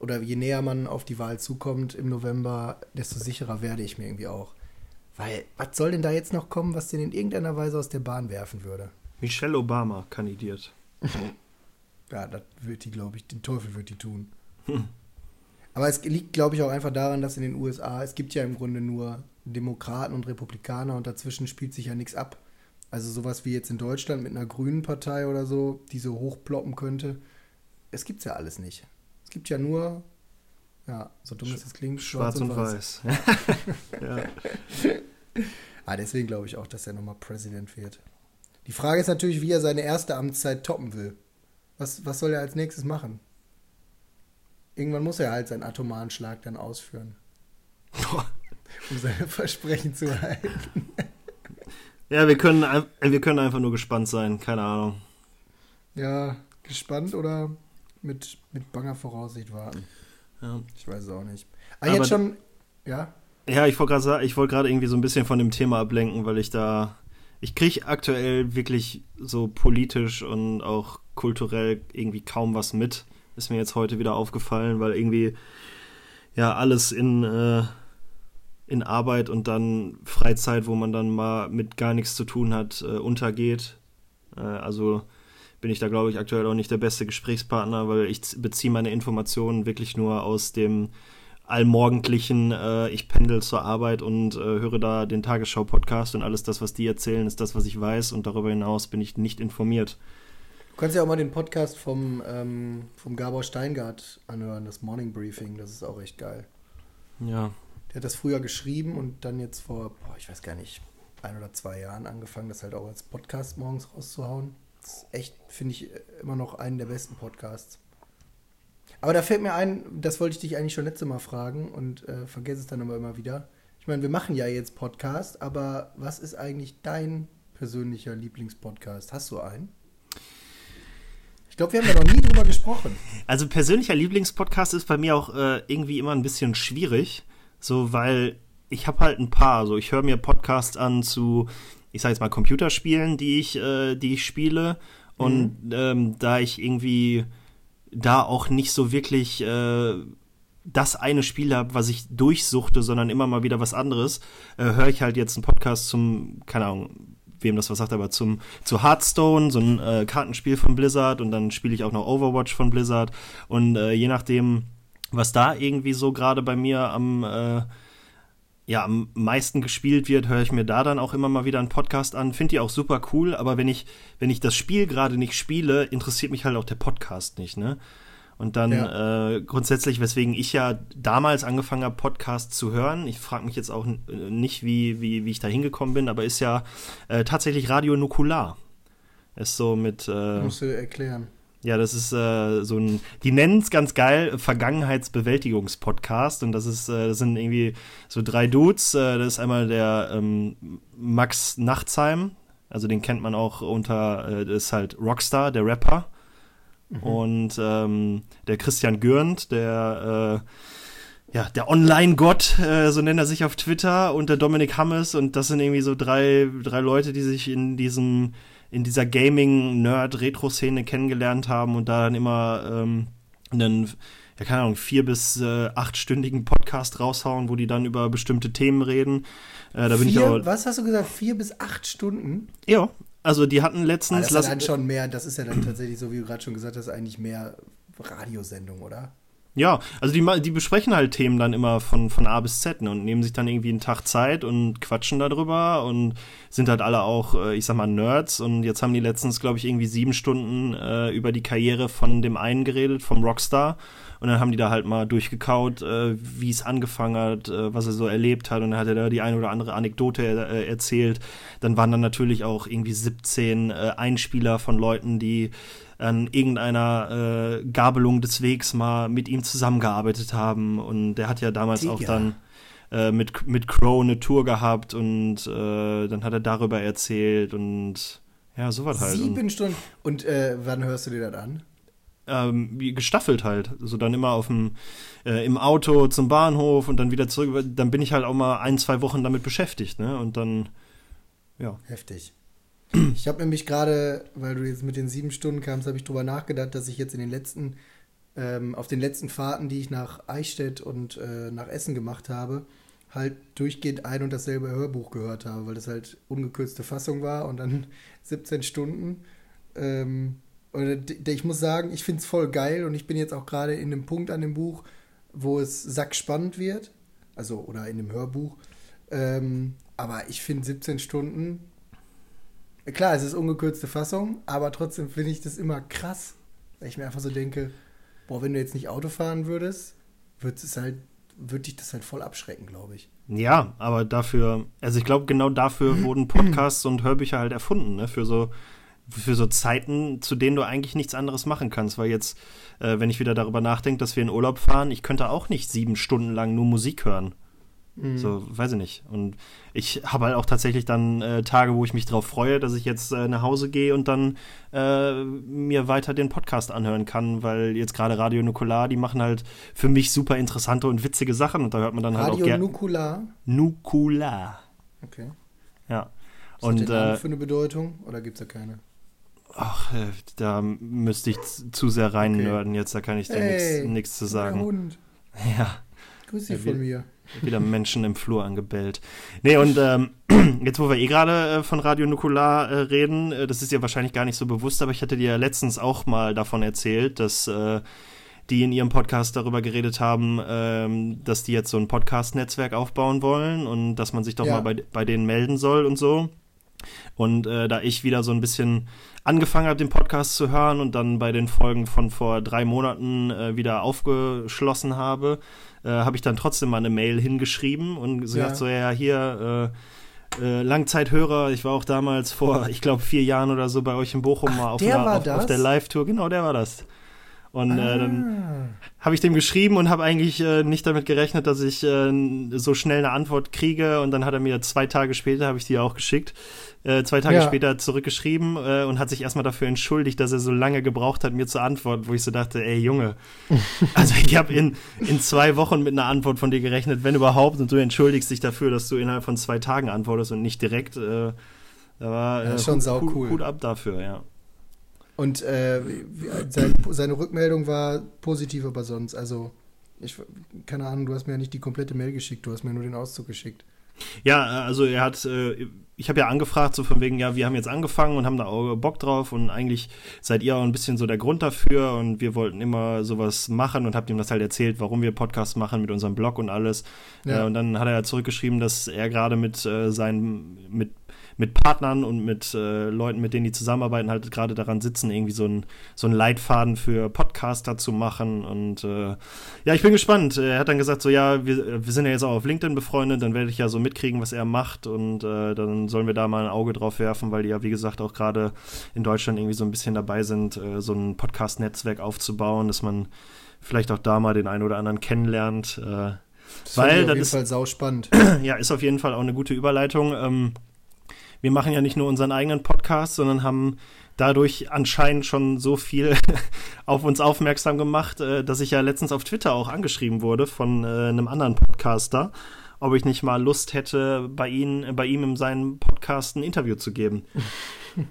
oder je näher man auf die Wahl zukommt im November, desto sicherer werde ich mir irgendwie auch. Weil, was soll denn da jetzt noch kommen, was den in irgendeiner Weise aus der Bahn werfen würde? Michelle Obama kandidiert. <laughs> ja, das wird die, glaube ich, den Teufel wird die tun. Hm. Aber es liegt, glaube ich, auch einfach daran, dass in den USA, es gibt ja im Grunde nur Demokraten und Republikaner und dazwischen spielt sich ja nichts ab. Also sowas wie jetzt in Deutschland mit einer grünen Partei oder so, die so hochploppen könnte, es gibt ja alles nicht. Es gibt ja nur, ja, so dumm es klingt, schwarz, schwarz und, und weiß. weiß. <laughs> ja. ah, deswegen glaube ich auch, dass er nochmal Präsident wird. Die Frage ist natürlich, wie er seine erste Amtszeit toppen will. Was, was soll er als nächstes machen? Irgendwann muss er halt seinen atomaren Schlag dann ausführen. <laughs> um seine Versprechen zu halten. <laughs> Ja, wir können, wir können einfach nur gespannt sein, keine Ahnung. Ja, gespannt oder mit, mit banger Voraussicht warten. Ja. Ich weiß es auch nicht. Ah, Aber jetzt schon, ja? Ja, ich wollte gerade ich wollte gerade irgendwie so ein bisschen von dem Thema ablenken, weil ich da, ich kriege aktuell wirklich so politisch und auch kulturell irgendwie kaum was mit. Ist mir jetzt heute wieder aufgefallen, weil irgendwie ja alles in äh, in Arbeit und dann Freizeit, wo man dann mal mit gar nichts zu tun hat, äh, untergeht. Äh, also bin ich da, glaube ich, aktuell auch nicht der beste Gesprächspartner, weil ich beziehe meine Informationen wirklich nur aus dem allmorgendlichen, äh, ich pendel zur Arbeit und äh, höre da den Tagesschau-Podcast und alles das, was die erzählen, ist das, was ich weiß und darüber hinaus bin ich nicht informiert. Du kannst ja auch mal den Podcast vom, ähm, vom Gabor Steingart anhören, das Morning Briefing, das ist auch echt geil. Ja, der hat das früher geschrieben und dann jetzt vor, boah, ich weiß gar nicht, ein oder zwei Jahren angefangen, das halt auch als Podcast morgens rauszuhauen. Ist echt, finde ich, immer noch einen der besten Podcasts. Aber da fällt mir ein, das wollte ich dich eigentlich schon letzte Mal fragen und äh, vergesse es dann aber immer wieder. Ich meine, wir machen ja jetzt Podcast, aber was ist eigentlich dein persönlicher Lieblingspodcast? Hast du einen? Ich glaube, wir haben da noch nie drüber gesprochen. Also persönlicher Lieblingspodcast ist bei mir auch äh, irgendwie immer ein bisschen schwierig. So, weil ich habe halt ein paar. So, ich höre mir Podcasts an zu, ich sage jetzt mal Computerspielen, die ich, äh, die ich spiele. Und mhm. ähm, da ich irgendwie da auch nicht so wirklich äh, das eine Spiel habe, was ich durchsuchte, sondern immer mal wieder was anderes, äh, höre ich halt jetzt einen Podcast zum, keine Ahnung, wem das was sagt, aber zum zu Hearthstone, so ein äh, Kartenspiel von Blizzard und dann spiele ich auch noch Overwatch von Blizzard und äh, je nachdem was da irgendwie so gerade bei mir am, äh, ja, am meisten gespielt wird, höre ich mir da dann auch immer mal wieder einen Podcast an. Finde die auch super cool, aber wenn ich, wenn ich das Spiel gerade nicht spiele, interessiert mich halt auch der Podcast nicht, ne? Und dann ja. äh, grundsätzlich, weswegen ich ja damals angefangen habe, Podcasts zu hören, ich frage mich jetzt auch nicht, wie, wie, wie ich da hingekommen bin, aber ist ja äh, tatsächlich Radio Nukular. Ist so mit. Äh, Musst du erklären. Ja, das ist äh, so ein, die nennen es ganz geil, Vergangenheitsbewältigungspodcast. Und das ist, äh, das sind irgendwie so drei Dudes. Äh, das ist einmal der ähm, Max Nachtsheim, also den kennt man auch unter, äh, das ist halt Rockstar, der Rapper. Mhm. Und ähm, der Christian Gürnt, der äh, ja, der Online-Gott, äh, so nennt er sich auf Twitter, und der Dominik Hammes. Und das sind irgendwie so drei, drei Leute, die sich in diesem in dieser Gaming-Nerd-Retro-Szene kennengelernt haben und da dann immer ähm, einen, ja, keine Ahnung, vier- bis äh, achtstündigen Podcast raushauen, wo die dann über bestimmte Themen reden. Äh, da bin vier, ich aber, was hast du gesagt? Vier bis acht Stunden? Ja, also die hatten letztens. Ah, das ist dann schon mehr, das ist ja dann tatsächlich, so wie du gerade schon gesagt hast, eigentlich mehr Radiosendung, oder? Ja, also die, die besprechen halt Themen dann immer von, von A bis Z ne, und nehmen sich dann irgendwie einen Tag Zeit und quatschen darüber und sind halt alle auch, äh, ich sag mal, Nerds. Und jetzt haben die letztens, glaube ich, irgendwie sieben Stunden äh, über die Karriere von dem einen geredet, vom Rockstar. Und dann haben die da halt mal durchgekaut, äh, wie es angefangen hat, äh, was er so erlebt hat. Und dann hat er da die eine oder andere Anekdote äh, erzählt. Dann waren dann natürlich auch irgendwie 17 äh, Einspieler von Leuten, die an irgendeiner äh, Gabelung des Wegs mal mit ihm zusammengearbeitet haben. Und der hat ja damals Digga. auch dann äh, mit, mit Crow eine Tour gehabt und äh, dann hat er darüber erzählt und ja, sowas halt. Sieben und, Stunden. Und äh, wann hörst du dir das an? Ähm, gestaffelt halt. So dann immer auf dem, äh, im Auto zum Bahnhof und dann wieder zurück. Dann bin ich halt auch mal ein, zwei Wochen damit beschäftigt, ne? Und dann, ja. Heftig. Ich habe nämlich gerade, weil du jetzt mit den sieben Stunden kamst, habe ich drüber nachgedacht, dass ich jetzt in den letzten, ähm, auf den letzten Fahrten, die ich nach Eichstätt und äh, nach Essen gemacht habe, halt durchgehend ein und dasselbe Hörbuch gehört habe, weil das halt ungekürzte Fassung war und dann <laughs> 17 Stunden. Ähm, Und ich muss sagen, ich finde es voll geil und ich bin jetzt auch gerade in dem Punkt an dem Buch, wo es sackspannend wird. Also, oder in dem Hörbuch. Ähm, aber ich finde 17 Stunden, klar, es ist ungekürzte Fassung, aber trotzdem finde ich das immer krass, weil ich mir einfach so denke, boah, wenn du jetzt nicht Auto fahren würdest, wird es halt, würde dich das halt voll abschrecken, glaube ich. Ja, aber dafür, also ich glaube, genau dafür <clears throat> wurden Podcasts und Hörbücher halt erfunden, ne? Für so, für so Zeiten, zu denen du eigentlich nichts anderes machen kannst. Weil jetzt, äh, wenn ich wieder darüber nachdenke, dass wir in Urlaub fahren, ich könnte auch nicht sieben Stunden lang nur Musik hören. Mhm. So, weiß ich nicht. Und ich habe halt auch tatsächlich dann äh, Tage, wo ich mich darauf freue, dass ich jetzt äh, nach Hause gehe und dann äh, mir weiter den Podcast anhören kann, weil jetzt gerade Radio Nukular, die machen halt für mich super interessante und witzige Sachen und da hört man dann Radio halt auch gerne. Radio Nukular? Nukular. Okay. Ja. Was und, hat der äh, für eine Bedeutung oder gibt es da keine? Ach, äh, da müsste ich zu sehr rein okay. jetzt, da kann ich dir hey, nichts zu sagen. Der Hund. <laughs> Ja. Grüß dich von mir. Wieder Menschen im Flur angebellt. Nee, und ähm, <clears throat> jetzt, wo wir eh gerade äh, von Radio Nukular äh, reden, äh, das ist dir wahrscheinlich gar nicht so bewusst, aber ich hatte dir ja letztens auch mal davon erzählt, dass äh, die in ihrem Podcast darüber geredet haben, ähm, dass die jetzt so ein Podcast-Netzwerk aufbauen wollen und dass man sich doch ja. mal bei, bei denen melden soll und so. Und äh, da ich wieder so ein bisschen angefangen habe, den Podcast zu hören und dann bei den Folgen von vor drei Monaten äh, wieder aufgeschlossen habe, äh, habe ich dann trotzdem mal eine Mail hingeschrieben und gesagt, ja. so, ja, hier, äh, äh, Langzeithörer, ich war auch damals vor, ich glaube, vier Jahren oder so bei euch in Bochum Ach, mal auf, der, auf, auf der Live-Tour. Genau, der war das. Und ah. äh, dann ah. habe ich dem geschrieben und habe eigentlich äh, nicht damit gerechnet, dass ich äh, so schnell eine Antwort kriege. Und dann hat er mir zwei Tage später, habe ich die auch geschickt, äh, zwei Tage ja. später zurückgeschrieben äh, und hat sich erstmal dafür entschuldigt, dass er so lange gebraucht hat, mir zu antworten, wo ich so dachte, ey Junge, <laughs> also ich habe in, in zwei Wochen mit einer Antwort von dir gerechnet, wenn überhaupt, und du entschuldigst dich dafür, dass du innerhalb von zwei Tagen antwortest und nicht direkt. Äh, war ja, schon sau cool. Gut ab dafür, ja. Und äh, sein, seine Rückmeldung war positiv, aber sonst, also ich, keine Ahnung, du hast mir ja nicht die komplette Mail geschickt, du hast mir nur den Auszug geschickt. Ja, also er hat, äh, ich habe ja angefragt, so von wegen, ja, wir haben jetzt angefangen und haben da auch Bock drauf und eigentlich seid ihr auch ein bisschen so der Grund dafür und wir wollten immer sowas machen und habt ihm das halt erzählt, warum wir Podcasts machen mit unserem Blog und alles. Ja. Äh, und dann hat er ja zurückgeschrieben, dass er gerade mit äh, seinen, mit mit Partnern und mit äh, Leuten, mit denen die zusammenarbeiten, halt gerade daran sitzen, irgendwie so ein so Leitfaden für Podcaster zu machen. Und äh, ja, ich bin gespannt. Er hat dann gesagt, so ja, wir, wir sind ja jetzt auch auf LinkedIn befreundet, dann werde ich ja so mitkriegen, was er macht und äh, dann sollen wir da mal ein Auge drauf werfen, weil die ja, wie gesagt, auch gerade in Deutschland irgendwie so ein bisschen dabei sind, äh, so ein Podcast-Netzwerk aufzubauen, dass man vielleicht auch da mal den einen oder anderen kennenlernt. Äh, das weil das ist Fall sau spannend. <clears throat> ja, ist auf jeden Fall auch eine gute Überleitung. Ähm, wir machen ja nicht nur unseren eigenen Podcast, sondern haben dadurch anscheinend schon so viel <laughs> auf uns aufmerksam gemacht, äh, dass ich ja letztens auf Twitter auch angeschrieben wurde von äh, einem anderen Podcaster, ob ich nicht mal Lust hätte, bei, ihn, bei ihm in seinem Podcast ein Interview zu geben. <coughs>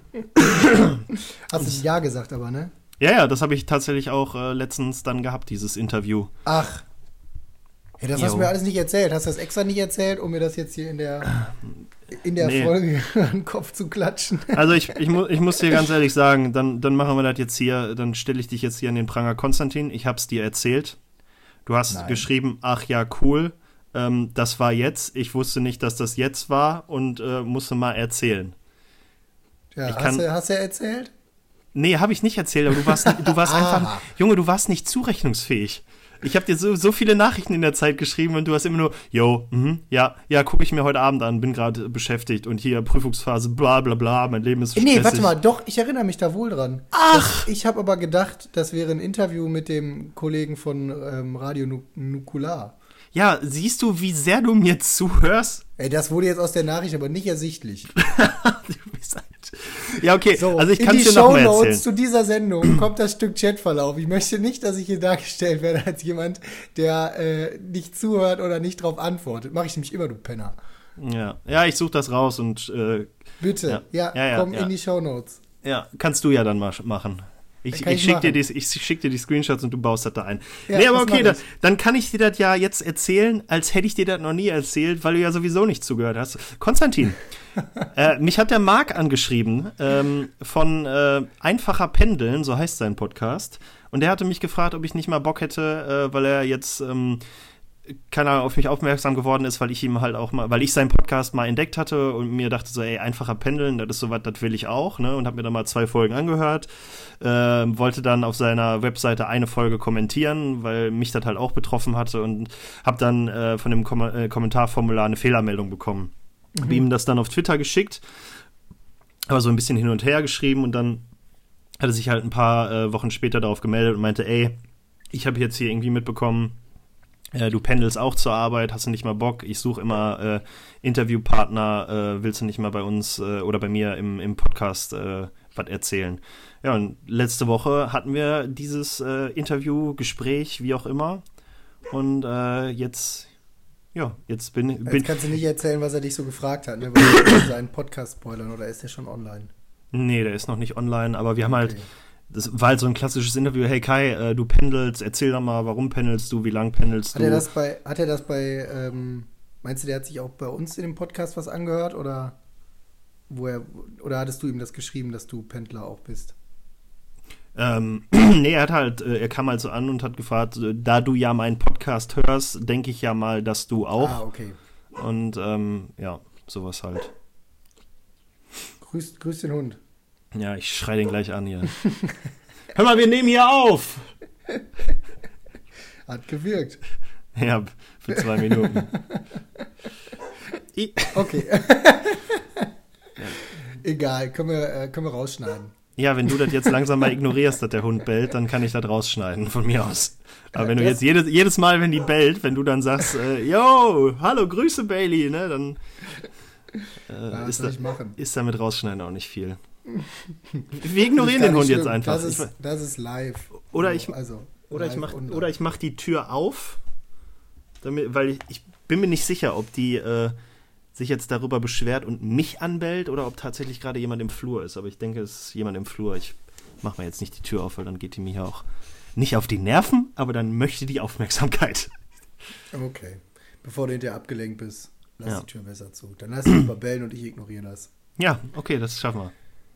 Hast du Ja gesagt, aber, ne? Ja, ja, das habe ich tatsächlich auch äh, letztens dann gehabt, dieses Interview. Ach. Ja, das jo. hast du mir alles nicht erzählt. Hast du das extra nicht erzählt, um mir das jetzt hier in der <coughs> in der nee. Folge <laughs> den Kopf zu klatschen. Also ich, ich, mu ich muss dir ganz <laughs> ehrlich sagen, dann, dann machen wir das jetzt hier, dann stelle ich dich jetzt hier an den Pranger. Konstantin, ich habe es dir erzählt. Du hast Nein. geschrieben, ach ja, cool, ähm, das war jetzt. Ich wusste nicht, dass das jetzt war und äh, musste mal erzählen. Ja, ich hast, kann, du, hast du erzählt? Nee, habe ich nicht erzählt, aber du warst, du warst <laughs> einfach, Junge, du warst nicht zurechnungsfähig. Ich habe dir so, so viele Nachrichten in der Zeit geschrieben und du hast immer nur, yo, mh, ja, ja, gucke ich mir heute Abend an, bin gerade beschäftigt und hier Prüfungsphase, bla bla bla, mein Leben ist so Nee, warte mal, doch, ich erinnere mich da wohl dran. Ach! Das, ich habe aber gedacht, das wäre ein Interview mit dem Kollegen von ähm, Radio Nukular. Ja, siehst du, wie sehr du mir zuhörst? Ey, das wurde jetzt aus der Nachricht aber nicht ersichtlich. <laughs> du bist halt. Ja, okay. So, also ich kann es dir noch mal erzählen. zu dieser Sendung kommt das Stück Chatverlauf. Ich möchte nicht, dass ich hier dargestellt werde als jemand, der äh, nicht zuhört oder nicht drauf antwortet. Mache ich nämlich immer, du Penner. Ja, ja, ich suche das raus und äh, bitte, ja, ja, ja, ja komm in die Show Notes. Ja, kannst du ja dann mal machen. Ich, ich schicke dir, die, schick dir die Screenshots und du baust das da ein. Ja, nee, aber okay, da, dann kann ich dir das ja jetzt erzählen, als hätte ich dir das noch nie erzählt, weil du ja sowieso nicht zugehört hast. Konstantin, <laughs> äh, mich hat der Marc angeschrieben ähm, von äh, Einfacher Pendeln, so heißt sein Podcast. Und der hatte mich gefragt, ob ich nicht mal Bock hätte, äh, weil er jetzt ähm, keiner auf mich aufmerksam geworden ist, weil ich ihm halt auch mal, weil ich seinen Podcast mal entdeckt hatte und mir dachte so, ey, einfacher pendeln, das ist sowas, das will ich auch, ne? Und habe mir dann mal zwei Folgen angehört, äh, wollte dann auf seiner Webseite eine Folge kommentieren, weil mich das halt auch betroffen hatte und habe dann äh, von dem Kom äh, Kommentarformular eine Fehlermeldung bekommen. Mhm. Hab ihm das dann auf Twitter geschickt, aber so ein bisschen hin und her geschrieben und dann hat er sich halt ein paar äh, Wochen später darauf gemeldet und meinte, ey, ich habe jetzt hier irgendwie mitbekommen, du pendelst auch zur Arbeit, hast du nicht mal Bock? Ich suche immer äh, Interviewpartner, äh, willst du nicht mal bei uns äh, oder bei mir im, im Podcast äh, was erzählen? Ja, und letzte Woche hatten wir dieses äh, Interview, Gespräch, wie auch immer. Und jetzt, ja, jetzt bin, bin. Jetzt kannst du nicht erzählen, was er dich so gefragt hat, ne? Weil seinen Podcast spoilern oder ist der schon online? Nee, der ist noch nicht online, aber wir haben halt das war halt so ein klassisches Interview, hey Kai, äh, du pendelst, erzähl doch mal, warum pendelst du, wie lang pendelst hat du? Er das bei, hat er das bei, ähm, meinst du, der hat sich auch bei uns in dem Podcast was angehört oder, wo er, oder hattest du ihm das geschrieben, dass du Pendler auch bist? Ähm, <clears throat> nee, er hat halt, äh, er kam halt so an und hat gefragt, äh, da du ja meinen Podcast hörst, denke ich ja mal, dass du auch. Ah, okay. Und ähm, ja, sowas halt. Grüß, grüß den Hund. Ja, ich schrei den gleich an hier. <laughs> Hör mal, wir nehmen hier auf! Hat gewirkt. Ja, für zwei Minuten. okay. <laughs> Egal, können wir, äh, können wir rausschneiden. Ja, wenn du das jetzt langsam mal ignorierst, dass der Hund bellt, dann kann ich das rausschneiden von mir aus. Aber wenn du jetzt jedes, jedes Mal, wenn die bellt, wenn du dann sagst, äh, yo, hallo, Grüße Bailey, ne, dann äh, ja, ist, da, ist damit rausschneiden auch nicht viel. Wir ignorieren den Hund schlimm. jetzt einfach. Das ist, das ist live. Oder ich, also, oder ich mach, oder ich mach die Tür auf, damit, weil ich, ich bin mir nicht sicher, ob die äh, sich jetzt darüber beschwert und mich anbellt oder ob tatsächlich gerade jemand im Flur ist. Aber ich denke, es ist jemand im Flur. Ich mach mal jetzt nicht die Tür auf, weil dann geht die mir auch nicht auf die Nerven, aber dann möchte die Aufmerksamkeit. Okay. Bevor du hinterher abgelenkt bist, lass ja. die Tür besser zu. Dann lass ihn <clears throat> bellen und ich ignoriere das. Ja, okay, das schaffen wir.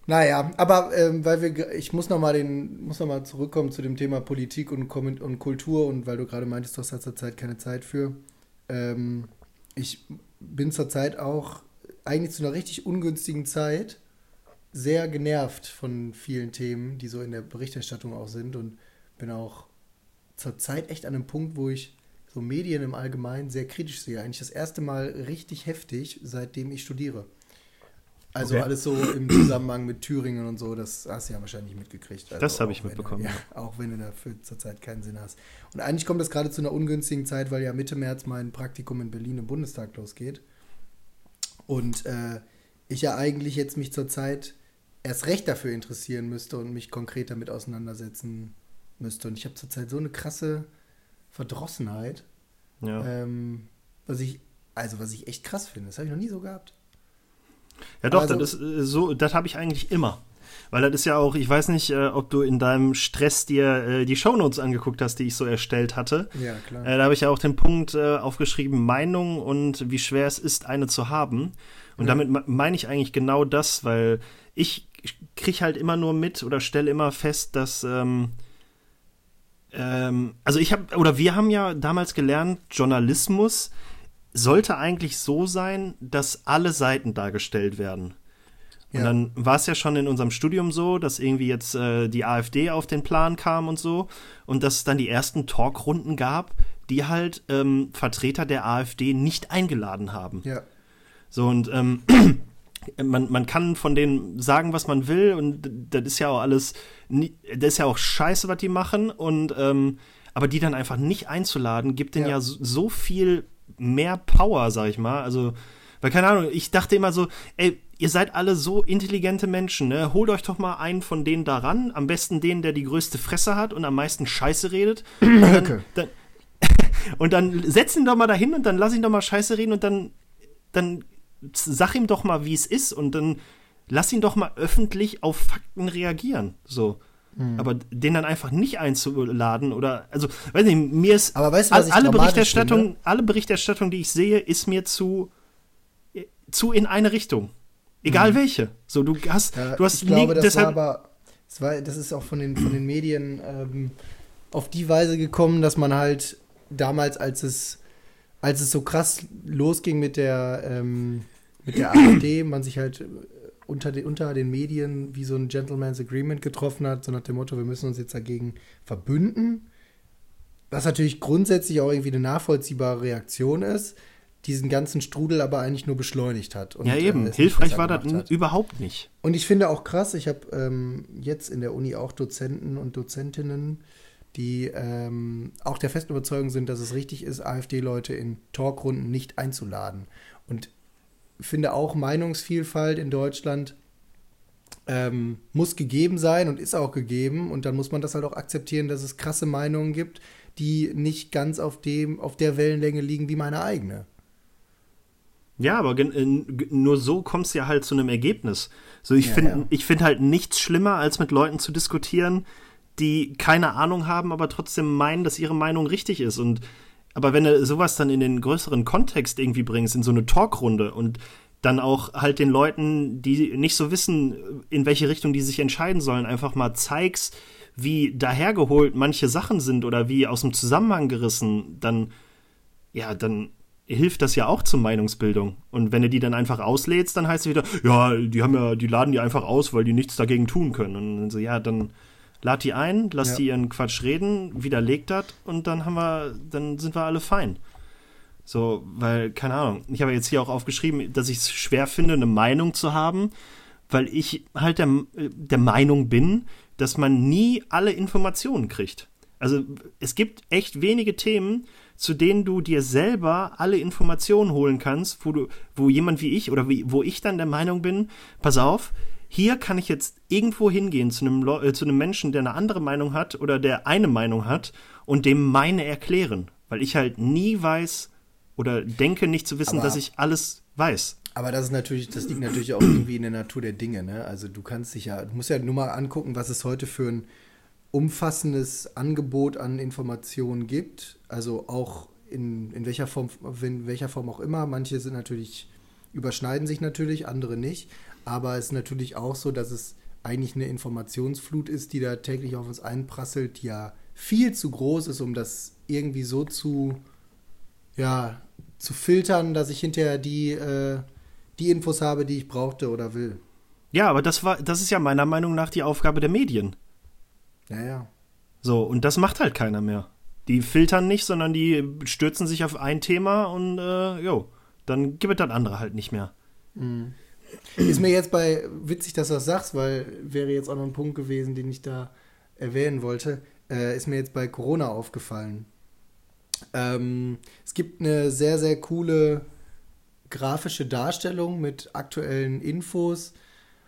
Naja, aber ähm, weil wir, ich muss nochmal noch zurückkommen zu dem Thema Politik und, und Kultur und weil du gerade meintest, du hast zurzeit keine Zeit für. Ähm, ich bin zurzeit auch eigentlich zu einer richtig ungünstigen Zeit sehr genervt von vielen Themen, die so in der Berichterstattung auch sind und bin auch zurzeit echt an einem Punkt, wo ich so Medien im Allgemeinen sehr kritisch sehe. Eigentlich das erste Mal richtig heftig, seitdem ich studiere. Also okay. alles so im Zusammenhang mit Thüringen und so, das hast du ja wahrscheinlich mitgekriegt. Also das habe ich mitbekommen. Du, ja, auch wenn du dafür zurzeit keinen Sinn hast. Und eigentlich kommt das gerade zu einer ungünstigen Zeit, weil ja Mitte März mein Praktikum in Berlin im Bundestag losgeht. Und äh, ich ja eigentlich jetzt mich zurzeit erst recht dafür interessieren müsste und mich konkret damit auseinandersetzen müsste. Und ich habe zurzeit so eine krasse Verdrossenheit. Ja. Ähm, was ich, also was ich echt krass finde. Das habe ich noch nie so gehabt. Ja, doch, also, das ist äh, so, das habe ich eigentlich immer. Weil das ist ja auch, ich weiß nicht, äh, ob du in deinem Stress dir äh, die Shownotes angeguckt hast, die ich so erstellt hatte. Ja, klar. Äh, da habe ich ja auch den Punkt äh, aufgeschrieben, Meinung und wie schwer es ist, eine zu haben. Und ja. damit meine ich eigentlich genau das, weil ich kriege halt immer nur mit oder stelle immer fest, dass ähm, ähm, also ich habe oder wir haben ja damals gelernt, Journalismus sollte eigentlich so sein, dass alle Seiten dargestellt werden. Und ja. dann war es ja schon in unserem Studium so, dass irgendwie jetzt äh, die AfD auf den Plan kam und so und dass es dann die ersten Talkrunden gab, die halt ähm, Vertreter der AfD nicht eingeladen haben. Ja. So und ähm, <clears throat> man, man kann von denen sagen, was man will und das ist ja auch alles, das ist ja auch scheiße, was die machen und ähm, aber die dann einfach nicht einzuladen, gibt denen ja, ja so, so viel mehr Power, sag ich mal. Also, weil keine Ahnung, ich dachte immer so, ey, ihr seid alle so intelligente Menschen, ne? Holt euch doch mal einen von denen daran, am besten den, der die größte Fresse hat und am meisten Scheiße redet. <clears throat> Und dann, dann, <laughs> und dann setz ihn doch mal dahin und dann lass ihn doch mal Scheiße reden und dann, dann sag ihm doch mal, wie es ist und dann lass ihn doch mal öffentlich auf Fakten reagieren. So. Mhm. Aber den dann einfach nicht einzuladen oder, also, weiß nicht, mir ist aber weißt du, was alle Berichterstattung, finde? alle Berichterstattung, die ich sehe, ist mir zu, zu in eine Richtung. Egal mhm. welche. So, du hast, ja, du hast ich glaube, das deshalb, war aber, das, war, das ist auch von den, von den Medien ähm, auf die Weise gekommen, dass man halt damals, als es, als es so krass losging mit der, ähm, mit der AfD, man sich halt unter, de, unter den Medien wie so ein Gentleman's Agreement getroffen hat, so nach dem Motto, wir müssen uns jetzt dagegen verbünden. Was natürlich grundsätzlich auch irgendwie eine nachvollziehbare Reaktion ist, diesen ganzen Strudel aber eigentlich nur beschleunigt hat. Und, ja, eben. Äh, Hilfreich war das hat. überhaupt nicht. Und ich finde auch krass, ich habe ähm, jetzt in der Uni auch Dozenten und Dozentinnen, die ähm, auch der festen Überzeugung sind, dass es richtig ist, AfD-Leute in Talkrunden nicht einzuladen. Und finde auch Meinungsvielfalt in Deutschland ähm, muss gegeben sein und ist auch gegeben. Und dann muss man das halt auch akzeptieren, dass es krasse Meinungen gibt, die nicht ganz auf, dem, auf der Wellenlänge liegen wie meine eigene. Ja, aber nur so kommst du ja halt zu einem Ergebnis. So, ich ja, finde ja. ich halt nichts schlimmer, als mit Leuten zu diskutieren, die keine Ahnung haben, aber trotzdem meinen, dass ihre Meinung richtig ist. Und aber wenn du sowas dann in den größeren Kontext irgendwie bringst, in so eine Talkrunde und dann auch halt den Leuten, die nicht so wissen, in welche Richtung die sich entscheiden sollen, einfach mal zeigst, wie dahergeholt manche Sachen sind oder wie aus dem Zusammenhang gerissen, dann, ja, dann hilft das ja auch zur Meinungsbildung. Und wenn du die dann einfach auslädst, dann heißt es wieder, ja, die haben ja, die laden die einfach aus, weil die nichts dagegen tun können. Und so, ja, dann lad die ein, lass ja. die ihren Quatsch reden, widerlegt das und dann haben wir, dann sind wir alle fein. So, weil, keine Ahnung, ich habe jetzt hier auch aufgeschrieben, dass ich es schwer finde, eine Meinung zu haben, weil ich halt der, der Meinung bin, dass man nie alle Informationen kriegt. Also es gibt echt wenige Themen, zu denen du dir selber alle Informationen holen kannst, wo du, wo jemand wie ich oder wie, wo ich dann der Meinung bin, pass auf, hier kann ich jetzt irgendwo hingehen zu einem, äh, zu einem Menschen, der eine andere Meinung hat oder der eine Meinung hat und dem meine erklären. Weil ich halt nie weiß oder denke nicht zu wissen, aber, dass ich alles weiß. Aber das ist natürlich, das liegt natürlich auch irgendwie in der Natur der Dinge, ne? Also du kannst dich ja, du musst ja nur mal angucken, was es heute für ein umfassendes Angebot an Informationen gibt. Also auch in, in welcher Form, in welcher Form auch immer. Manche sind natürlich, überschneiden sich natürlich, andere nicht. Aber es ist natürlich auch so, dass es eigentlich eine Informationsflut ist, die da täglich auf uns einprasselt, die ja viel zu groß ist, um das irgendwie so zu, ja, zu filtern, dass ich hinterher die, äh, die Infos habe, die ich brauchte oder will. Ja, aber das war, das ist ja meiner Meinung nach die Aufgabe der Medien. Ja, ja. So, und das macht halt keiner mehr. Die filtern nicht, sondern die stürzen sich auf ein Thema und äh, jo, dann gibt es das andere halt nicht mehr. Mhm. Ist mir jetzt bei, witzig, dass du das sagst, weil wäre jetzt auch noch ein Punkt gewesen, den ich da erwähnen wollte, äh, ist mir jetzt bei Corona aufgefallen. Ähm, es gibt eine sehr, sehr coole grafische Darstellung mit aktuellen Infos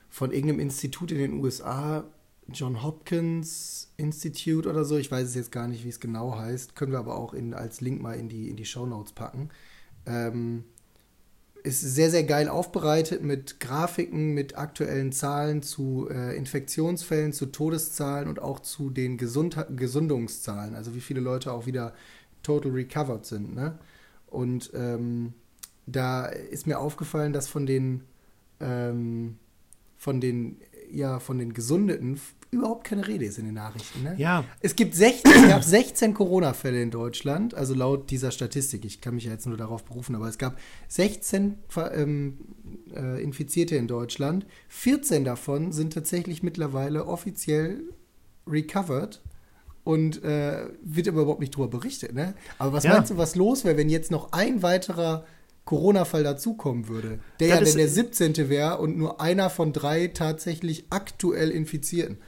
von irgendeinem Institut in den USA, John Hopkins Institute oder so. Ich weiß es jetzt gar nicht, wie es genau heißt. Können wir aber auch in, als Link mal in die, in die Show Notes packen. Ähm, ist sehr, sehr geil aufbereitet mit Grafiken, mit aktuellen Zahlen zu äh, Infektionsfällen, zu Todeszahlen und auch zu den Gesund Gesundungszahlen, also wie viele Leute auch wieder total recovered sind. Ne? Und ähm, da ist mir aufgefallen, dass von den, ähm, von den, ja, von den Gesundeten überhaupt keine Rede ist in den Nachrichten. Ne? Ja. Es gibt 16, es gab 16 Corona-Fälle in Deutschland, also laut dieser Statistik. Ich kann mich ja jetzt nur darauf berufen, aber es gab 16 ähm, äh, Infizierte in Deutschland. 14 davon sind tatsächlich mittlerweile offiziell recovered und äh, wird aber überhaupt nicht darüber berichtet. Ne? Aber was ja. meinst du, was los wäre, wenn jetzt noch ein weiterer Corona-Fall dazukommen würde, der das ja dann der 17. wäre und nur einer von drei tatsächlich aktuell Infizierten.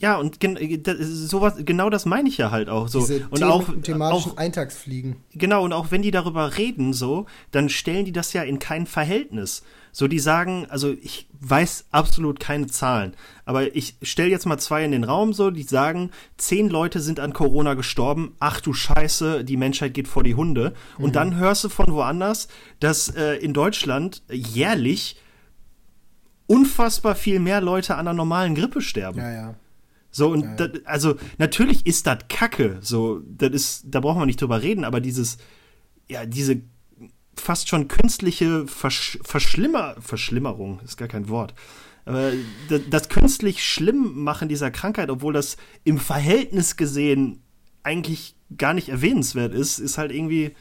Ja, und gen sowas, genau das meine ich ja halt auch so. Diese und auch thematischen auch, Eintagsfliegen. Genau, und auch wenn die darüber reden, so, dann stellen die das ja in kein Verhältnis. So, die sagen, also ich weiß absolut keine Zahlen, aber ich stelle jetzt mal zwei in den Raum, so, die sagen, zehn Leute sind an Corona gestorben, ach du Scheiße, die Menschheit geht vor die Hunde. Mhm. Und dann hörst du von woanders, dass äh, in Deutschland jährlich unfassbar viel mehr Leute an einer normalen Grippe sterben. Ja, ja. So, und ja. Das, also natürlich ist das Kacke. So, das ist, da brauchen wir nicht drüber reden, aber dieses, ja, diese fast schon künstliche Versch Verschlimmer, Verschlimmerung, ist gar kein Wort. Aber das, das künstlich Schlimmmachen dieser Krankheit, obwohl das im Verhältnis gesehen eigentlich gar nicht erwähnenswert ist, ist halt irgendwie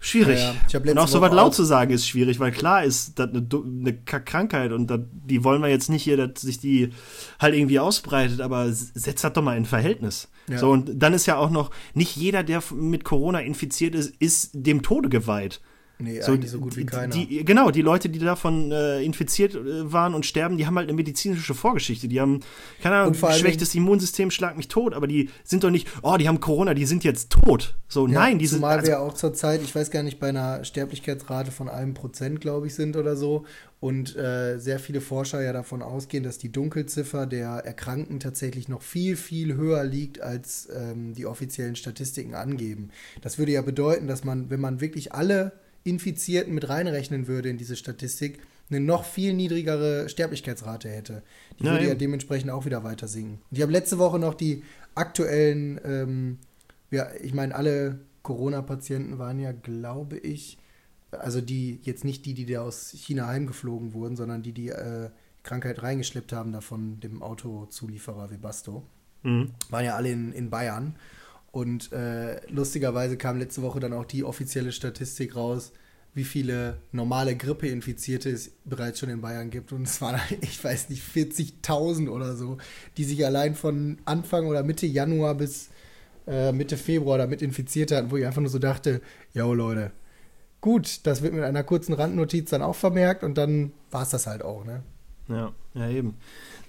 schwierig. Ja, ja. Und auch so was laut zu sagen ist schwierig, weil klar ist das eine, eine Krankheit und dat, die wollen wir jetzt nicht hier, dass sich die halt irgendwie ausbreitet, aber setzt das doch mal in Verhältnis. Ja. So, und dann ist ja auch noch, nicht jeder, der mit Corona infiziert ist, ist dem Tode geweiht. Nee, so, so gut wie keiner. Die, genau, die Leute, die davon äh, infiziert äh, waren und sterben, die haben halt eine medizinische Vorgeschichte. Die haben, keine Ahnung, schlechtes Immunsystem, schlag mich tot, aber die sind doch nicht, oh, die haben Corona, die sind jetzt tot. So, ja, nein, die sind. Zumal also, wir auch zur Zeit, ich weiß gar nicht, bei einer Sterblichkeitsrate von einem Prozent, glaube ich, sind oder so. Und äh, sehr viele Forscher ja davon ausgehen, dass die Dunkelziffer der Erkrankten tatsächlich noch viel, viel höher liegt, als ähm, die offiziellen Statistiken angeben. Das würde ja bedeuten, dass man, wenn man wirklich alle Infizierten mit reinrechnen würde in diese Statistik, eine noch viel niedrigere Sterblichkeitsrate hätte. Die Nein. würde ja dementsprechend auch wieder weiter sinken. Und ich habe letzte Woche noch die aktuellen, ähm, ja, ich meine, alle Corona-Patienten waren ja, glaube ich, also die, jetzt nicht die, die da aus China heimgeflogen wurden, sondern die, die äh, Krankheit reingeschleppt haben, da von dem Autozulieferer Webasto, mhm. waren ja alle in, in Bayern. Und äh, lustigerweise kam letzte Woche dann auch die offizielle Statistik raus, wie viele normale Grippeinfizierte es bereits schon in Bayern gibt. Und es waren, <laughs> ich weiß nicht, 40.000 oder so, die sich allein von Anfang oder Mitte Januar bis äh, Mitte Februar damit infiziert hatten, wo ich einfach nur so dachte, yo Leute, gut, das wird mit einer kurzen Randnotiz dann auch vermerkt und dann war es das halt auch, ne? Ja, ja eben.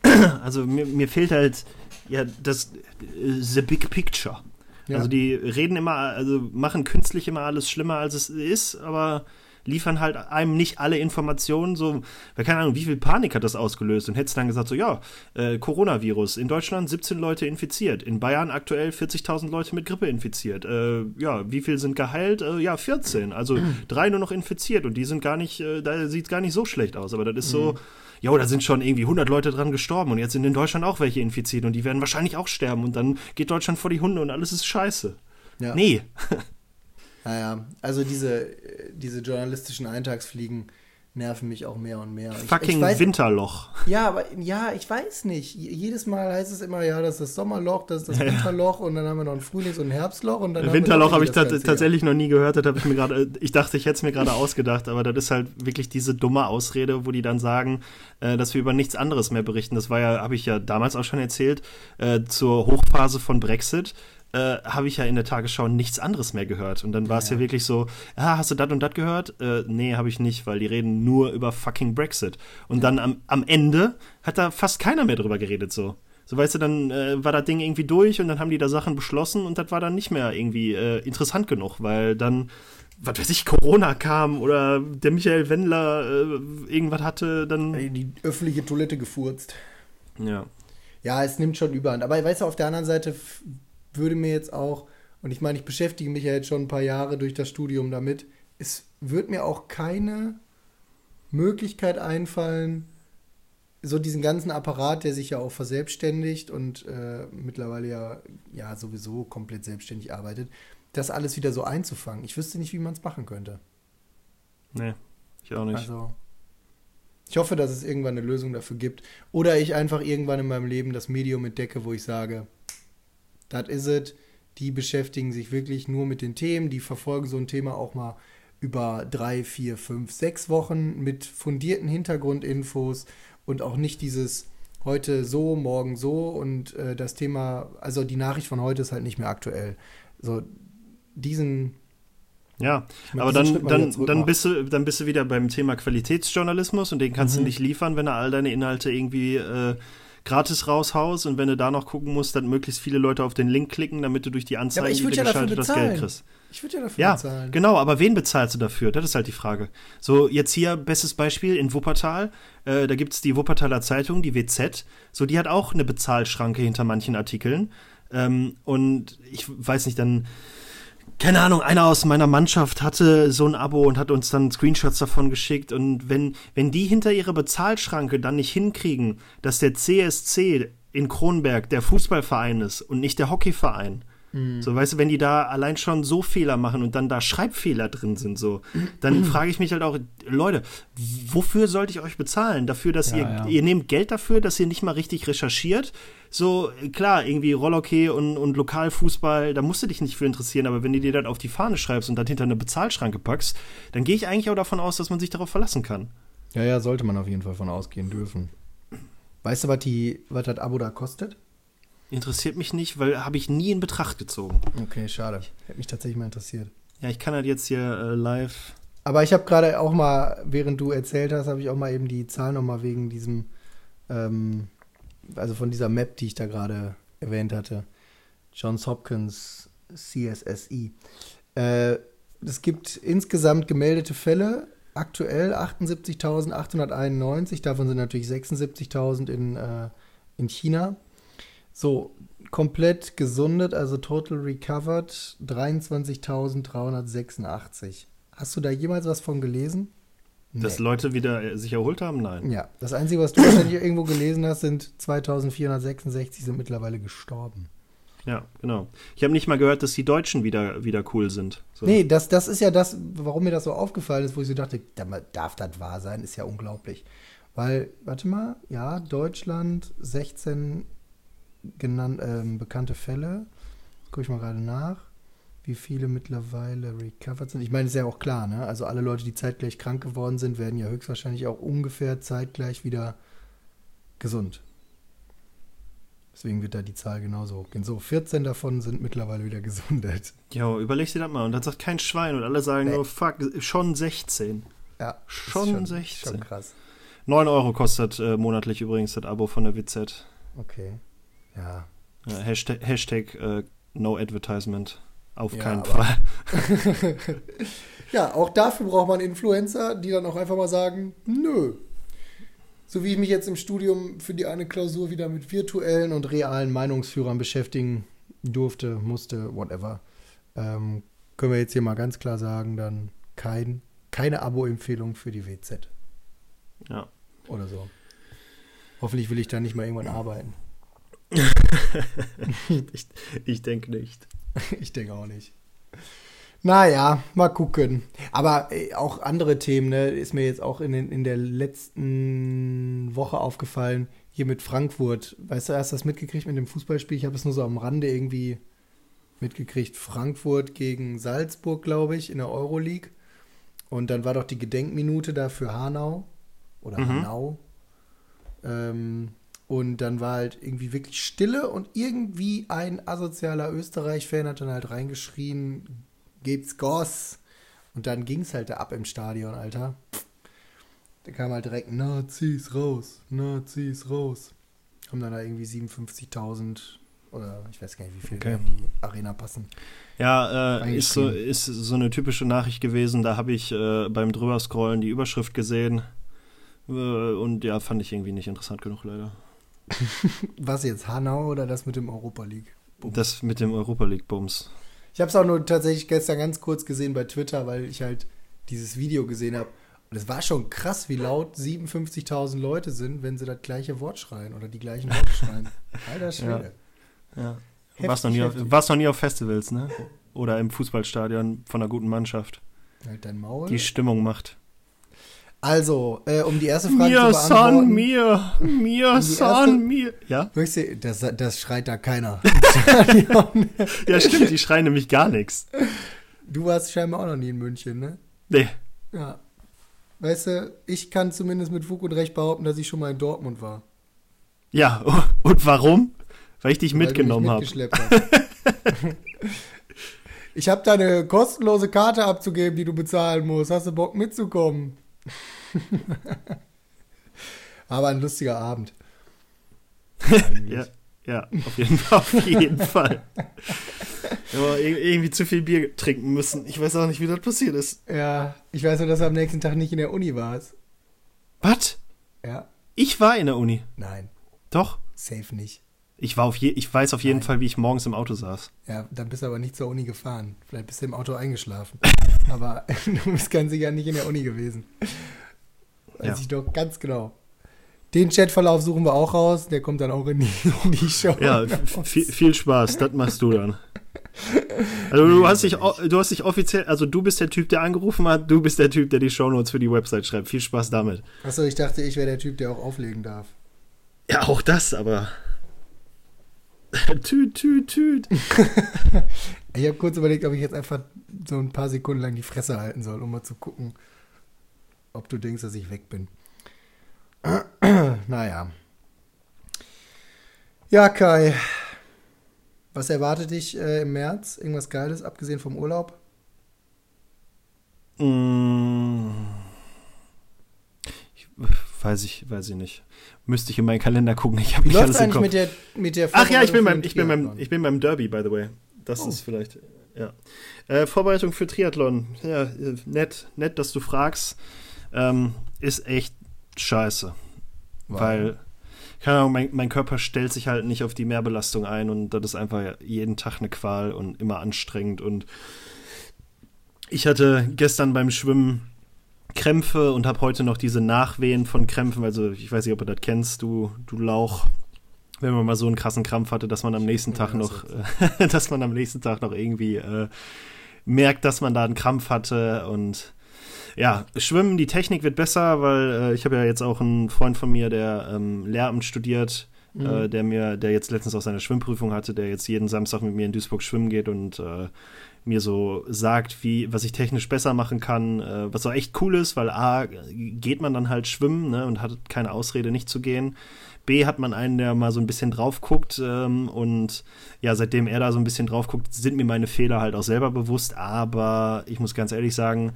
<clears throat> Also mir, mir fehlt halt ja das äh, the big picture. Ja. Also die reden immer, also machen künstlich immer alles schlimmer, als es ist, aber liefern halt einem nicht alle Informationen. So, keine Ahnung, wie viel Panik hat das ausgelöst? Und hättest dann gesagt, so, ja, äh, Coronavirus, in Deutschland 17 Leute infiziert, in Bayern aktuell 40.000 Leute mit Grippe infiziert. Äh, ja, wie viel sind geheilt? Äh, ja, 14. Also drei nur noch infiziert und die sind gar nicht, äh, da sieht gar nicht so schlecht aus. Aber das ist so, mhm jo, da sind schon irgendwie 100 Leute dran gestorben und jetzt sind in Deutschland auch welche infiziert und die werden wahrscheinlich auch sterben und dann geht Deutschland vor die Hunde und alles ist scheiße. Ja. Nee. <laughs> naja, also diese, diese journalistischen Eintagsfliegen, nerven mich auch mehr und mehr. Fucking ich, ich weiß, Winterloch. Ja, aber ja, ich weiß nicht. Jedes Mal heißt es immer, ja, das ist das Sommerloch, das ist das ja, Winterloch und dann haben wir noch ein Frühlings- und ein Herbstloch und dann Winterloch habe ich tatsächlich noch nie gehört, das habe ich mir gerade, ich dachte, ich hätte es mir gerade ausgedacht, aber das ist halt wirklich diese dumme Ausrede, wo die dann sagen, äh, dass wir über nichts anderes mehr berichten. Das war ja, habe ich ja damals auch schon erzählt, äh, zur Hochphase von Brexit äh, habe ich ja in der Tagesschau nichts anderes mehr gehört. Und dann war es ja. ja. wirklich so, ah, hast du das und das gehört? Äh, nee, habe ich nicht, weil die reden nur über fucking Brexit. Und ja. dann am, am Ende hat da fast keiner mehr drüber geredet so. So weißt du, dann äh, war das Ding irgendwie durch und dann haben die da Sachen beschlossen und das war dann nicht mehr irgendwie äh, interessant genug, weil dann, was weiß ich, Corona kam oder der Michael Wendler äh, irgendwas hatte, dann. Die öffentliche Toilette gefurzt. Ja. Ja, es nimmt schon überhand. Aber weißt du, auf der anderen Seite würde mir jetzt auch, und ich meine, ich beschäftige mich ja jetzt schon ein paar Jahre durch das Studium damit, es wird mir auch keine Möglichkeit einfallen, so diesen ganzen Apparat, der sich ja auch verselbstständigt und äh, mittlerweile ja, ja sowieso komplett selbstständig arbeitet, das alles wieder so einzufangen. Ich wüsste nicht, wie man es machen könnte. Nee, ich auch nicht. Also, ich hoffe, dass es irgendwann eine Lösung dafür gibt. Oder ich einfach irgendwann in meinem Leben das Medium entdecke, wo ich sage, das is ist es. Die beschäftigen sich wirklich nur mit den Themen, die verfolgen so ein Thema auch mal über drei, vier, fünf, sechs Wochen mit fundierten Hintergrundinfos und auch nicht dieses heute so, morgen so und äh, das Thema, also die Nachricht von heute ist halt nicht mehr aktuell. So diesen ja, meine, aber dann, dann, dann, bist du, dann bist du wieder beim Thema Qualitätsjournalismus und den kannst mhm. du nicht liefern, wenn du all deine Inhalte irgendwie äh, gratis raushaust und wenn du da noch gucken musst, dann möglichst viele Leute auf den Link klicken, damit du durch die Anzeigen, ja, die du ja geschaltet das Geld kriegst. Ich würde ja dafür ja, bezahlen. Genau, aber wen bezahlst du dafür? Das ist halt die Frage. So, jetzt hier, bestes Beispiel in Wuppertal. Äh, da gibt es die Wuppertaler Zeitung, die WZ. So, die hat auch eine Bezahlschranke hinter manchen Artikeln. Ähm, und ich weiß nicht, dann keine Ahnung, einer aus meiner Mannschaft hatte so ein Abo und hat uns dann Screenshots davon geschickt. Und wenn, wenn die hinter ihrer Bezahlschranke dann nicht hinkriegen, dass der CSC in Kronberg der Fußballverein ist und nicht der Hockeyverein. Mhm. So, weißt du, wenn die da allein schon so Fehler machen und dann da Schreibfehler drin sind, so, dann frage ich mich halt auch, Leute, wofür sollte ich euch bezahlen? Dafür, dass ja, ihr, ja. ihr nehmt Geld dafür, dass ihr nicht mal richtig recherchiert? So, klar, irgendwie Rollhockey und, und Lokalfußball, da musst du dich nicht für interessieren, aber wenn du dir das auf die Fahne schreibst und dann hinter eine Bezahlschranke packst, dann gehe ich eigentlich auch davon aus, dass man sich darauf verlassen kann. Ja, ja, sollte man auf jeden Fall von ausgehen dürfen. Weißt du, was, die, was das Abo da kostet? Interessiert mich nicht, weil habe ich nie in Betracht gezogen. Okay, schade. Hätte mich tatsächlich mal interessiert. Ja, ich kann halt jetzt hier äh, live. Aber ich habe gerade auch mal, während du erzählt hast, habe ich auch mal eben die Zahl nochmal wegen diesem, ähm, also von dieser Map, die ich da gerade erwähnt hatte. Johns Hopkins CSSI. Äh, es gibt insgesamt gemeldete Fälle, aktuell 78.891, davon sind natürlich 76.000 in, äh, in China. So, komplett gesundet, also total recovered 23.386. Hast du da jemals was von gelesen? Nee. Dass Leute wieder äh, sich erholt haben? Nein. Ja, das Einzige, was du irgendwo gelesen hast, sind 2466 sind mittlerweile gestorben. Ja, genau. Ich habe nicht mal gehört, dass die Deutschen wieder, wieder cool sind. So. Nee, das, das ist ja das, warum mir das so aufgefallen ist, wo ich so dachte, darf das wahr sein? Ist ja unglaublich. Weil, warte mal, ja, Deutschland 16 genannt, ähm, bekannte Fälle. Gucke ich mal gerade nach, wie viele mittlerweile recovered sind. Ich meine, ist ja auch klar, ne? Also alle Leute, die zeitgleich krank geworden sind, werden ja höchstwahrscheinlich auch ungefähr zeitgleich wieder gesund. Deswegen wird da die Zahl genauso hochgehen. So, 14 davon sind mittlerweile wieder <laughs> gesundet. Ja, überleg dir das mal. Und dann sagt kein Schwein und alle sagen nee. nur, fuck, schon 16. Ja, schon, schon 16. Schon krass. 9 Euro kostet äh, monatlich übrigens das Abo von der WZ. Okay. Ja. ja Hashtag, Hashtag äh, No Advertisement. Auf ja, keinen Fall. <laughs> ja, auch dafür braucht man Influencer, die dann auch einfach mal sagen, nö. So wie ich mich jetzt im Studium für die eine Klausur wieder mit virtuellen und realen Meinungsführern beschäftigen durfte, musste, whatever, ähm, können wir jetzt hier mal ganz klar sagen, dann kein, keine Abo-Empfehlung für die WZ. Ja. Oder so. Hoffentlich will ich da nicht mal irgendwann arbeiten. <laughs> ich, ich denke nicht. <laughs> Ich denke auch nicht. Naja, mal gucken. Aber äh, auch andere Themen, ne, ist mir jetzt auch in, in der letzten Woche aufgefallen. Hier mit Frankfurt. Weißt du, hast du das mitgekriegt mit dem Fußballspiel? Ich habe es nur so am Rande irgendwie mitgekriegt. Frankfurt gegen Salzburg, glaube ich, in der Euroleague. Und dann war doch die Gedenkminute da für Hanau. Oder mhm. Hanau. Ähm, und dann war halt irgendwie wirklich Stille und irgendwie ein asozialer Österreich-Fan hat dann halt reingeschrien, gebt's Goss. Und dann ging es halt da ab im Stadion, Alter. Da kam halt direkt Nazis raus, Nazis raus. Haben dann da irgendwie 57.000 oder ich weiß gar nicht, wie viel okay. in die Arena passen. Ja, äh, ist, so, ist so eine typische Nachricht gewesen. Da habe ich äh, beim Drüberscrollen die Überschrift gesehen. Äh, und ja, fand ich irgendwie nicht interessant genug, leider. <laughs> Was jetzt, Hanau oder das mit dem Europa League? -Bums? Das mit dem Europa League Bums. Ich habe es auch nur tatsächlich gestern ganz kurz gesehen bei Twitter, weil ich halt dieses Video gesehen habe. Und es war schon krass, wie laut 57.000 Leute sind, wenn sie das gleiche Wort schreien oder die gleichen Worte schreien. <laughs> Alter Schwede. Ja. ja. Heftig, warst, noch nie auf, warst noch nie auf Festivals, ne? Oder im Fußballstadion von einer guten Mannschaft. Halt dein Maul. Die Stimmung macht. Also, äh, um die erste Frage mir, zu beantworten. Son, mir, mir, um erste, mir. Ja? Das, das schreit da keiner. <laughs> <laughs> ja, stimmt, die schreien nämlich gar nichts. Du warst scheinbar auch noch nie in München, ne? Nee. Ja. Weißt du, ich kann zumindest mit Fug und Recht behaupten, dass ich schon mal in Dortmund war. Ja, <laughs> und warum? Weil ich dich Weil mitgenommen habe. ich habe da eine kostenlose Karte abzugeben, die du bezahlen musst. Hast du Bock mitzukommen? <laughs> Aber ein lustiger Abend. ja, ja, auf jeden Fall. Auf jeden <laughs> Fall. Aber irgendwie zu viel Bier trinken müssen. Ich weiß auch nicht, wie das passiert ist. Ja, ich weiß nur, dass du am nächsten Tag nicht in der Uni warst. Was? Ja. Ich war in der Uni. Nein. Doch? Safe nicht. Ich, war auf je, ich weiß auf jeden Nein. Fall, wie ich morgens im Auto saß. Ja, dann bist du aber nicht zur Uni gefahren. Vielleicht bist du im Auto eingeschlafen. <laughs> aber <laughs> du bist ganz sicher nicht in der Uni gewesen. Weiß ja. ich doch ganz genau. Den Chatverlauf suchen wir auch raus. Der kommt dann auch in die, <laughs> in die Show. Ja, viel, viel Spaß. Das machst du dann. Also du hast dich, du hast dich offiziell, also du bist der Typ, der angerufen hat, du bist der Typ, der die Shownotes für die Website schreibt. Viel Spaß damit. Achso, ich dachte, ich wäre der Typ, der auch auflegen darf. Ja, auch das, aber. <laughs> tüt, tüt, tüt. <laughs> ich habe kurz überlegt, ob ich jetzt einfach so ein paar Sekunden lang die Fresse halten soll, um mal zu gucken, ob du denkst, dass ich weg bin. <clears throat> naja. Ja, Kai. Was erwartet dich äh, im März? Irgendwas Geiles, abgesehen vom Urlaub? Mm. Ich, weiß ich, weiß ich nicht. Müsste ich in meinen Kalender gucken. Ich habe nicht alles im Kopf. Mit der, mit der Ach ja, ich bin, beim, ich, bin beim, ich bin beim Derby, by the way. Das oh. ist vielleicht, ja. Äh, Vorbereitung für Triathlon. Ja, äh, nett, nett, dass du fragst. Ähm, ist echt scheiße. Wow. Weil keine Ahnung, mein, mein, Körper stellt sich halt nicht auf die Mehrbelastung ein und das ist einfach jeden Tag eine Qual und immer anstrengend. Und ich hatte gestern beim Schwimmen Krämpfe und habe heute noch diese Nachwehen von Krämpfen. Also ich weiß nicht, ob du das kennst, du, du Lauch. Wenn man mal so einen krassen Krampf hatte, dass man am nächsten Tag noch, <laughs> dass man am nächsten Tag noch irgendwie äh, merkt, dass man da einen Krampf hatte und ja, Schwimmen, die Technik wird besser, weil äh, ich habe ja jetzt auch einen Freund von mir, der ähm, Lehramt studiert, mhm. äh, der mir, der jetzt letztens auch seine Schwimmprüfung hatte, der jetzt jeden Samstag mit mir in Duisburg schwimmen geht und äh, mir so sagt, wie, was ich technisch besser machen kann, äh, was auch echt cool ist, weil A, geht man dann halt schwimmen ne, und hat keine Ausrede, nicht zu gehen. B hat man einen, der mal so ein bisschen drauf guckt ähm, und ja, seitdem er da so ein bisschen drauf guckt, sind mir meine Fehler halt auch selber bewusst, aber ich muss ganz ehrlich sagen,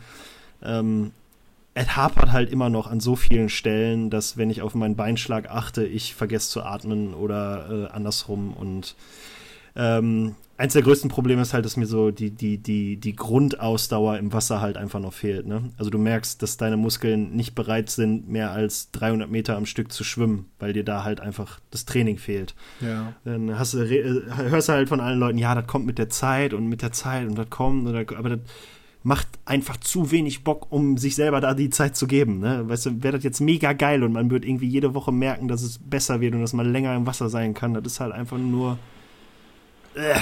ähm, es hapert halt immer noch an so vielen Stellen, dass wenn ich auf meinen Beinschlag achte, ich vergesse zu atmen oder äh, andersrum. Und ähm, eins der größten Probleme ist halt, dass mir so die, die, die, die Grundausdauer im Wasser halt einfach noch fehlt. Ne? Also du merkst, dass deine Muskeln nicht bereit sind, mehr als 300 Meter am Stück zu schwimmen, weil dir da halt einfach das Training fehlt. Ja. Dann hast du, hörst du halt von allen Leuten, ja, das kommt mit der Zeit und mit der Zeit und das kommt, oder, aber das macht einfach zu wenig Bock, um sich selber da die Zeit zu geben. Ne? Weißt du, wäre das jetzt mega geil und man wird irgendwie jede Woche merken, dass es besser wird und dass man länger im Wasser sein kann. Das ist halt einfach nur. Äh.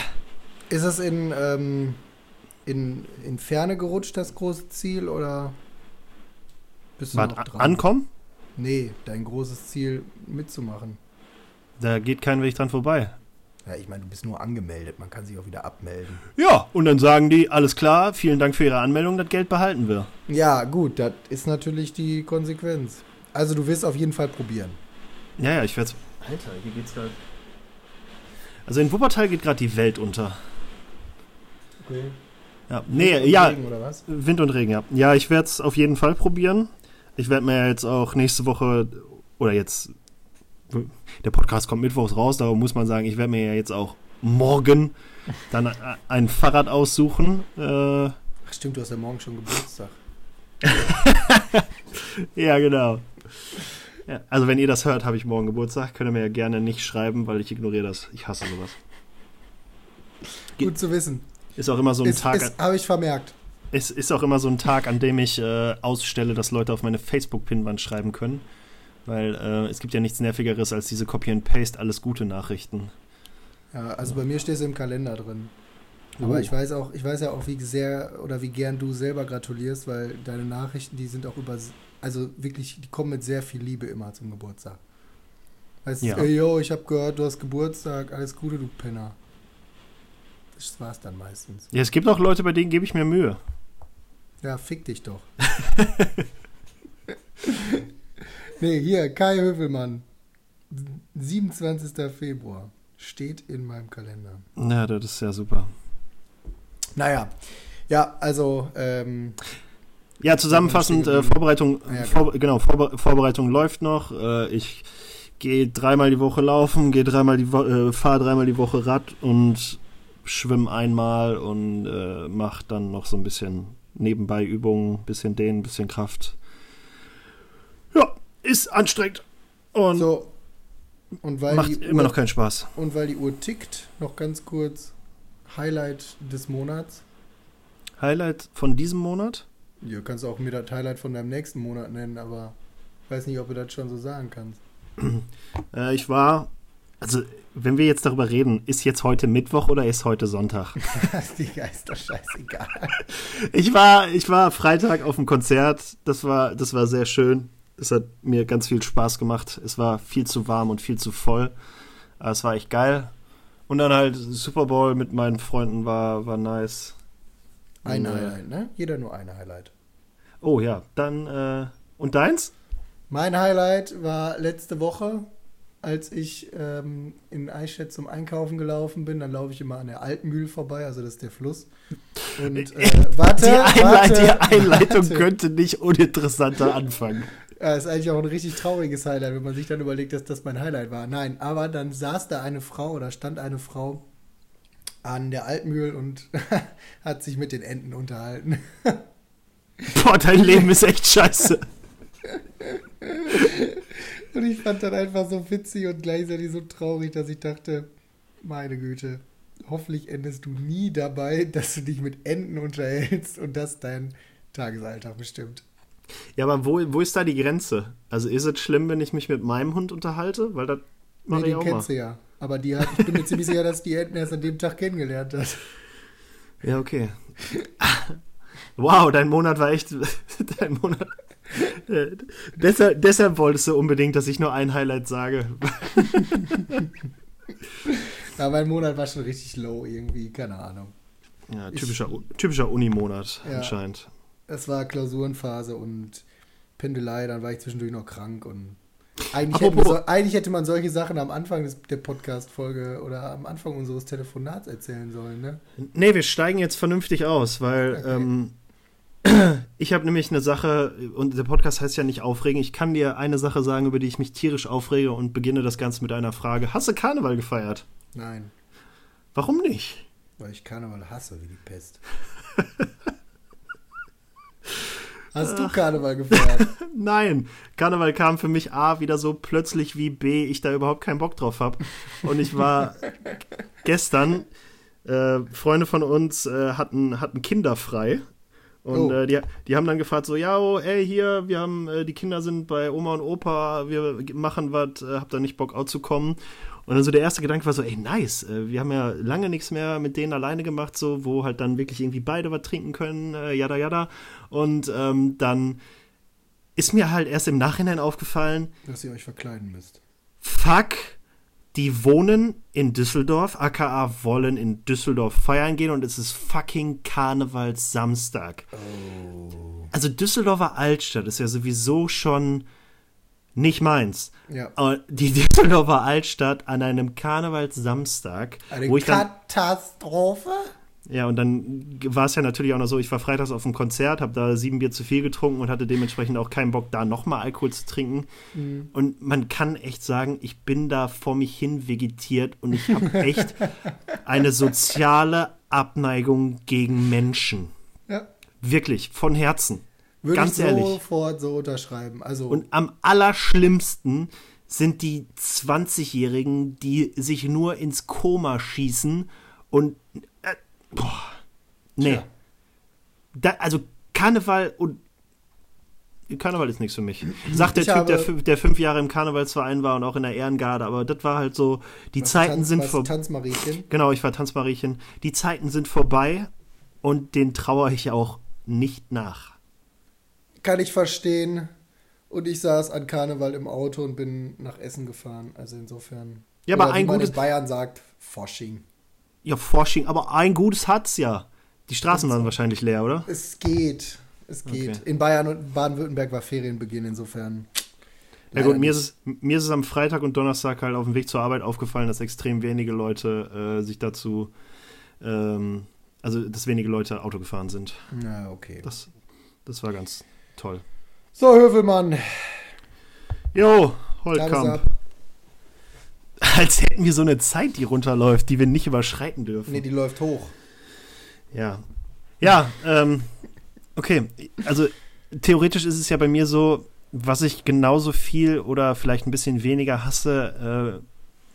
Ist es in, ähm, in, in Ferne gerutscht, das große Ziel, oder bist du Wart, noch dran? Ankommen? Nee, dein großes Ziel mitzumachen. Da geht kein Weg dran vorbei. Ja, ich meine, du bist nur angemeldet, man kann sich auch wieder abmelden. Ja, und dann sagen die, alles klar, vielen Dank für Ihre Anmeldung, das Geld behalten wir. Ja, gut, das ist natürlich die Konsequenz. Also du wirst auf jeden Fall probieren. Ja, ja, ich werde Alter, hier geht's gerade. Also in Wuppertal geht gerade die Welt unter. Okay. Ja, nee, Wind und ja. Regen, oder was? Wind und Regen, ja. Ja, ich werde es auf jeden Fall probieren. Ich werde mir jetzt auch nächste Woche oder jetzt der Podcast kommt mittwochs raus, darum muss man sagen, ich werde mir ja jetzt auch morgen dann ein Fahrrad aussuchen. Äh, Ach stimmt, du hast ja morgen schon Geburtstag. <laughs> ja, genau. Ja, also wenn ihr das hört, habe ich morgen Geburtstag. Könnt ihr mir ja gerne nicht schreiben, weil ich ignoriere das. Ich hasse sowas. Gut zu wissen. Ist auch immer so ein ist, Tag. Habe ich vermerkt. Es ist auch immer so ein Tag, an dem ich äh, ausstelle, dass Leute auf meine Facebook-Pinwand schreiben können. Weil äh, es gibt ja nichts Nervigeres als diese Copy and Paste, alles gute Nachrichten. Ja, also bei mir steht es im Kalender drin. Aber oh. ich weiß auch, ich weiß ja auch, wie sehr oder wie gern du selber gratulierst, weil deine Nachrichten, die sind auch über, also wirklich, die kommen mit sehr viel Liebe immer zum Geburtstag. Weißt ja. du, ey, yo, ich habe gehört, du hast Geburtstag, alles Gute, du Penner. Das war's dann meistens. Ja, es gibt auch Leute, bei denen gebe ich mir Mühe. Ja, fick dich doch. <laughs> Nee, hier, Kai Hövelmann. 27. Februar. Steht in meinem Kalender. Ja, das ist ja super. Naja, ja, also. Ähm, ja, zusammenfassend, äh, Vorbereitung, ja, vor, genau, Vorbe Vorbereitung läuft noch. Äh, ich gehe dreimal die Woche laufen, gehe dreimal die äh, fahre dreimal die Woche Rad und schwimme einmal und äh, mache dann noch so ein bisschen nebenbei Übungen, bisschen Dehnen, bisschen Kraft. Ist anstrengend. Und, so. und weil macht immer Uhr, noch keinen Spaß. Und weil die Uhr tickt, noch ganz kurz Highlight des Monats. Highlight von diesem Monat? Ja, kannst du auch mir das Highlight von deinem nächsten Monat nennen, aber ich weiß nicht, ob du das schon so sagen kannst. <clears throat> Äh, ich war, also wenn wir jetzt darüber reden, ist jetzt heute Mittwoch oder ist heute Sonntag? <laughs> Die Geister scheißegal. Ich war, ich war Freitag auf dem Konzert. Das war, das war sehr schön. Es hat mir ganz viel Spaß gemacht. Es war viel zu warm und viel zu voll. Aber es war echt geil. Und dann halt Super Bowl mit meinen Freunden war, war nice. Ein und, Highlight, ne? Jeder nur ein Highlight. Oh ja, dann, äh, und deins? Mein Highlight war letzte Woche als ich ähm, in Eichstätt zum Einkaufen gelaufen bin, dann laufe ich immer an der Altmühl vorbei, also das ist der Fluss. Und <laughs> äh, warte, die, warte, die Einleitung <laughs> warte. könnte nicht uninteressanter anfangen. Ja, ist eigentlich auch ein richtig trauriges Highlight, wenn man sich dann überlegt, dass das mein Highlight war. Nein, aber dann saß da eine Frau oder stand eine Frau an der Altmühl und <laughs> hat sich mit den Enten unterhalten. <laughs> Boah, dein Leben ist echt scheiße. <laughs> Und ich fand das einfach so witzig und gleichzeitig so traurig, dass ich dachte, meine Güte, hoffentlich endest du nie dabei, dass du dich mit Enten unterhältst und das dein Tagesalltag bestimmt. Ja, aber wo, wo ist da die Grenze? Also ist es schlimm, wenn ich mich mit meinem Hund unterhalte? Weil das mache nee, ich auch kennst mal. du ja. Aber die hat, ich bin mir ziemlich sicher, dass die Enten erst an dem Tag kennengelernt hat. Ja, okay. Wow, dein Monat war echt. <laughs> Dein Monat, äh, deshalb, deshalb wolltest du unbedingt, dass ich nur ein Highlight sage. <laughs> ja, mein Monat war schon richtig low irgendwie, keine Ahnung. Ja, typischer, ich, typischer Unimonat ja, anscheinend. Es war Klausurenphase und Pendelei, dann war ich zwischendurch noch krank und eigentlich, hätte man, eigentlich hätte man, solche Sachen am Anfang des, der Podcast-Folge oder am Anfang unseres Telefonats erzählen sollen, ne? Nee, wir steigen jetzt vernünftig aus, weil okay. ähm, <clears throat> ich habe nämlich eine Sache, und der Podcast heißt ja nicht aufregen. Ich kann dir eine Sache sagen, über die ich mich tierisch aufrege und beginne das Ganze mit einer Frage. Hast du Karneval gefeiert? Nein. Warum nicht? Weil ich Karneval hasse, wie die Pest. <laughs> Hast du Karneval gefeiert? <laughs> Nein, Karneval kam für mich A wieder so plötzlich wie B, ich da überhaupt keinen Bock drauf habe. Und ich war <laughs> gestern, äh, Freunde von uns äh, hatten, hatten Kinder frei und oh. äh, die, die haben dann gefragt, so, ja, oh, ey, hier, wir haben, äh, die Kinder sind bei Oma und Opa, wir machen was, äh, habt ihr nicht Bock, auch zu kommen? Und dann so der erste Gedanke war so, ey, nice, äh, wir haben ja lange nichts mehr mit denen alleine gemacht, so, wo halt dann wirklich irgendwie beide was trinken können, äh, jada, jada. Und ähm, dann ist mir halt erst im Nachhinein aufgefallen, dass ihr euch verkleiden müsst. Fuck, die wohnen in Düsseldorf, aka wollen in Düsseldorf feiern gehen und es ist fucking Karnevalssamstag. Oh. Also Düsseldorfer Altstadt ist ja sowieso schon nicht meins. Ja. Die Düsseldorfer Altstadt an einem Karnevalssamstag, Eine wo ich dann, Katastrophe? Ja, und dann war es ja natürlich auch noch so, ich war freitags auf einem Konzert, habe da sieben Bier zu viel getrunken und hatte dementsprechend auch keinen Bock, da nochmal Alkohol zu trinken. Mhm. Und man kann echt sagen, ich bin da vor mich hin vegetiert und ich habe <laughs> echt eine soziale Abneigung gegen Menschen. Ja. Wirklich, von Herzen. Würde Ganz ich ehrlich. sofort so unterschreiben. Also und am allerschlimmsten sind die 20-Jährigen, die sich nur ins Koma schießen und Boah. Nee. Da, also Karneval und Karneval ist nichts für mich. Sagt der ich Typ, der, der, fünf Jahre im Karnevalsverein war und auch in der Ehrengarde, aber das war halt so, die was Zeiten Tanz, sind vorbei. Tanzmariechen? Genau, ich war Tanzmariechen. Die Zeiten sind vorbei und den trauere ich auch nicht nach. Kann ich verstehen. Und ich saß an Karneval im Auto und bin nach Essen gefahren. Also insofern. Ja, aber ein gutes. Bayern sagt, Forsching. Ja, Forsching, aber ein gutes hat's ja. Die Straßen waren wahrscheinlich leer, oder? Es geht. Es geht. Okay. In Bayern und Baden-Württemberg war Ferienbeginn, insofern. Ja gut, mir ist, es, mir ist es am Freitag und Donnerstag halt auf dem Weg zur Arbeit aufgefallen, dass extrem wenige Leute äh, sich dazu, ähm, also dass wenige Leute Auto gefahren sind. Na, okay. Das, das war ganz toll. So, Hövelmann. Jo, Holtkamp. Als hätten wir so eine Zeit, die runterläuft, die wir nicht überschreiten dürfen. Nee, die läuft hoch. Ja. Ja, ähm, okay. Also theoretisch ist es ja bei mir so, was ich genauso viel oder vielleicht ein bisschen weniger hasse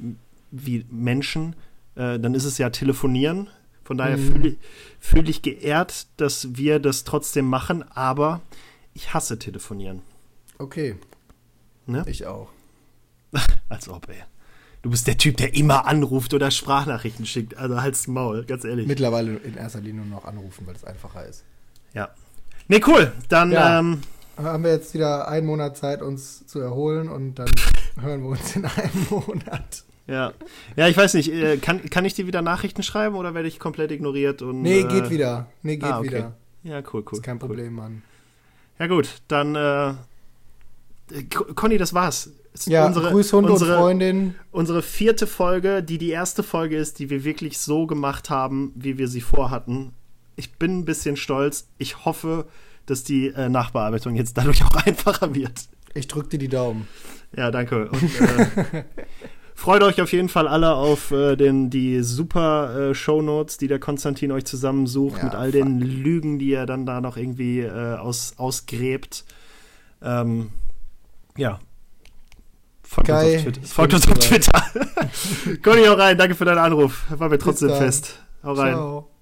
äh, wie Menschen, äh, dann ist es ja telefonieren. Von daher mhm. fühle fühl ich geehrt, dass wir das trotzdem machen, aber ich hasse telefonieren. Okay. Ne? Ich auch. <laughs> Als ob, ey. Du bist der Typ, der immer anruft oder Sprachnachrichten schickt. Also halt's Maul, ganz ehrlich. Mittlerweile in erster Linie nur noch anrufen, weil es einfacher ist. Ja. Nee, cool. Dann Ja. ähm, Haben wir jetzt wieder einen Monat Zeit, uns zu erholen und dann <laughs> hören wir uns in einem Monat. Ja. Ja, ich weiß nicht, äh, kann, kann ich dir wieder Nachrichten schreiben oder werde ich komplett ignoriert? Und, Nee, äh, geht wieder. Nee, geht ah, okay. wieder. Ja, cool, cool. Ist kein cool. Problem, Mann. Ja, gut, dann, äh, Conny, das war's. Ja, unsere, Grüß Hund unsere, und Freundin. Unsere vierte Folge, die die erste Folge ist, die wir wirklich so gemacht haben, wie wir sie vorhatten. Ich bin ein bisschen stolz. Ich hoffe, dass die äh, Nachbearbeitung jetzt dadurch auch <laughs> einfacher wird. Ich drück dir die Daumen. Ja, danke. Und, äh, <laughs> freut euch auf jeden Fall alle auf äh, den, die super äh, Shownotes, die der Konstantin euch zusammensucht, Ja, mit all den Lügen, die er dann da noch irgendwie äh, aus, ausgräbt. Ähm, ja. Folgt uns Geil. auf Twitter. Folgt uns auf. Twitter. Conny, <laughs> hau rein. Danke für deinen Anruf. War mir trotzdem fest. Hau rein. Ciao.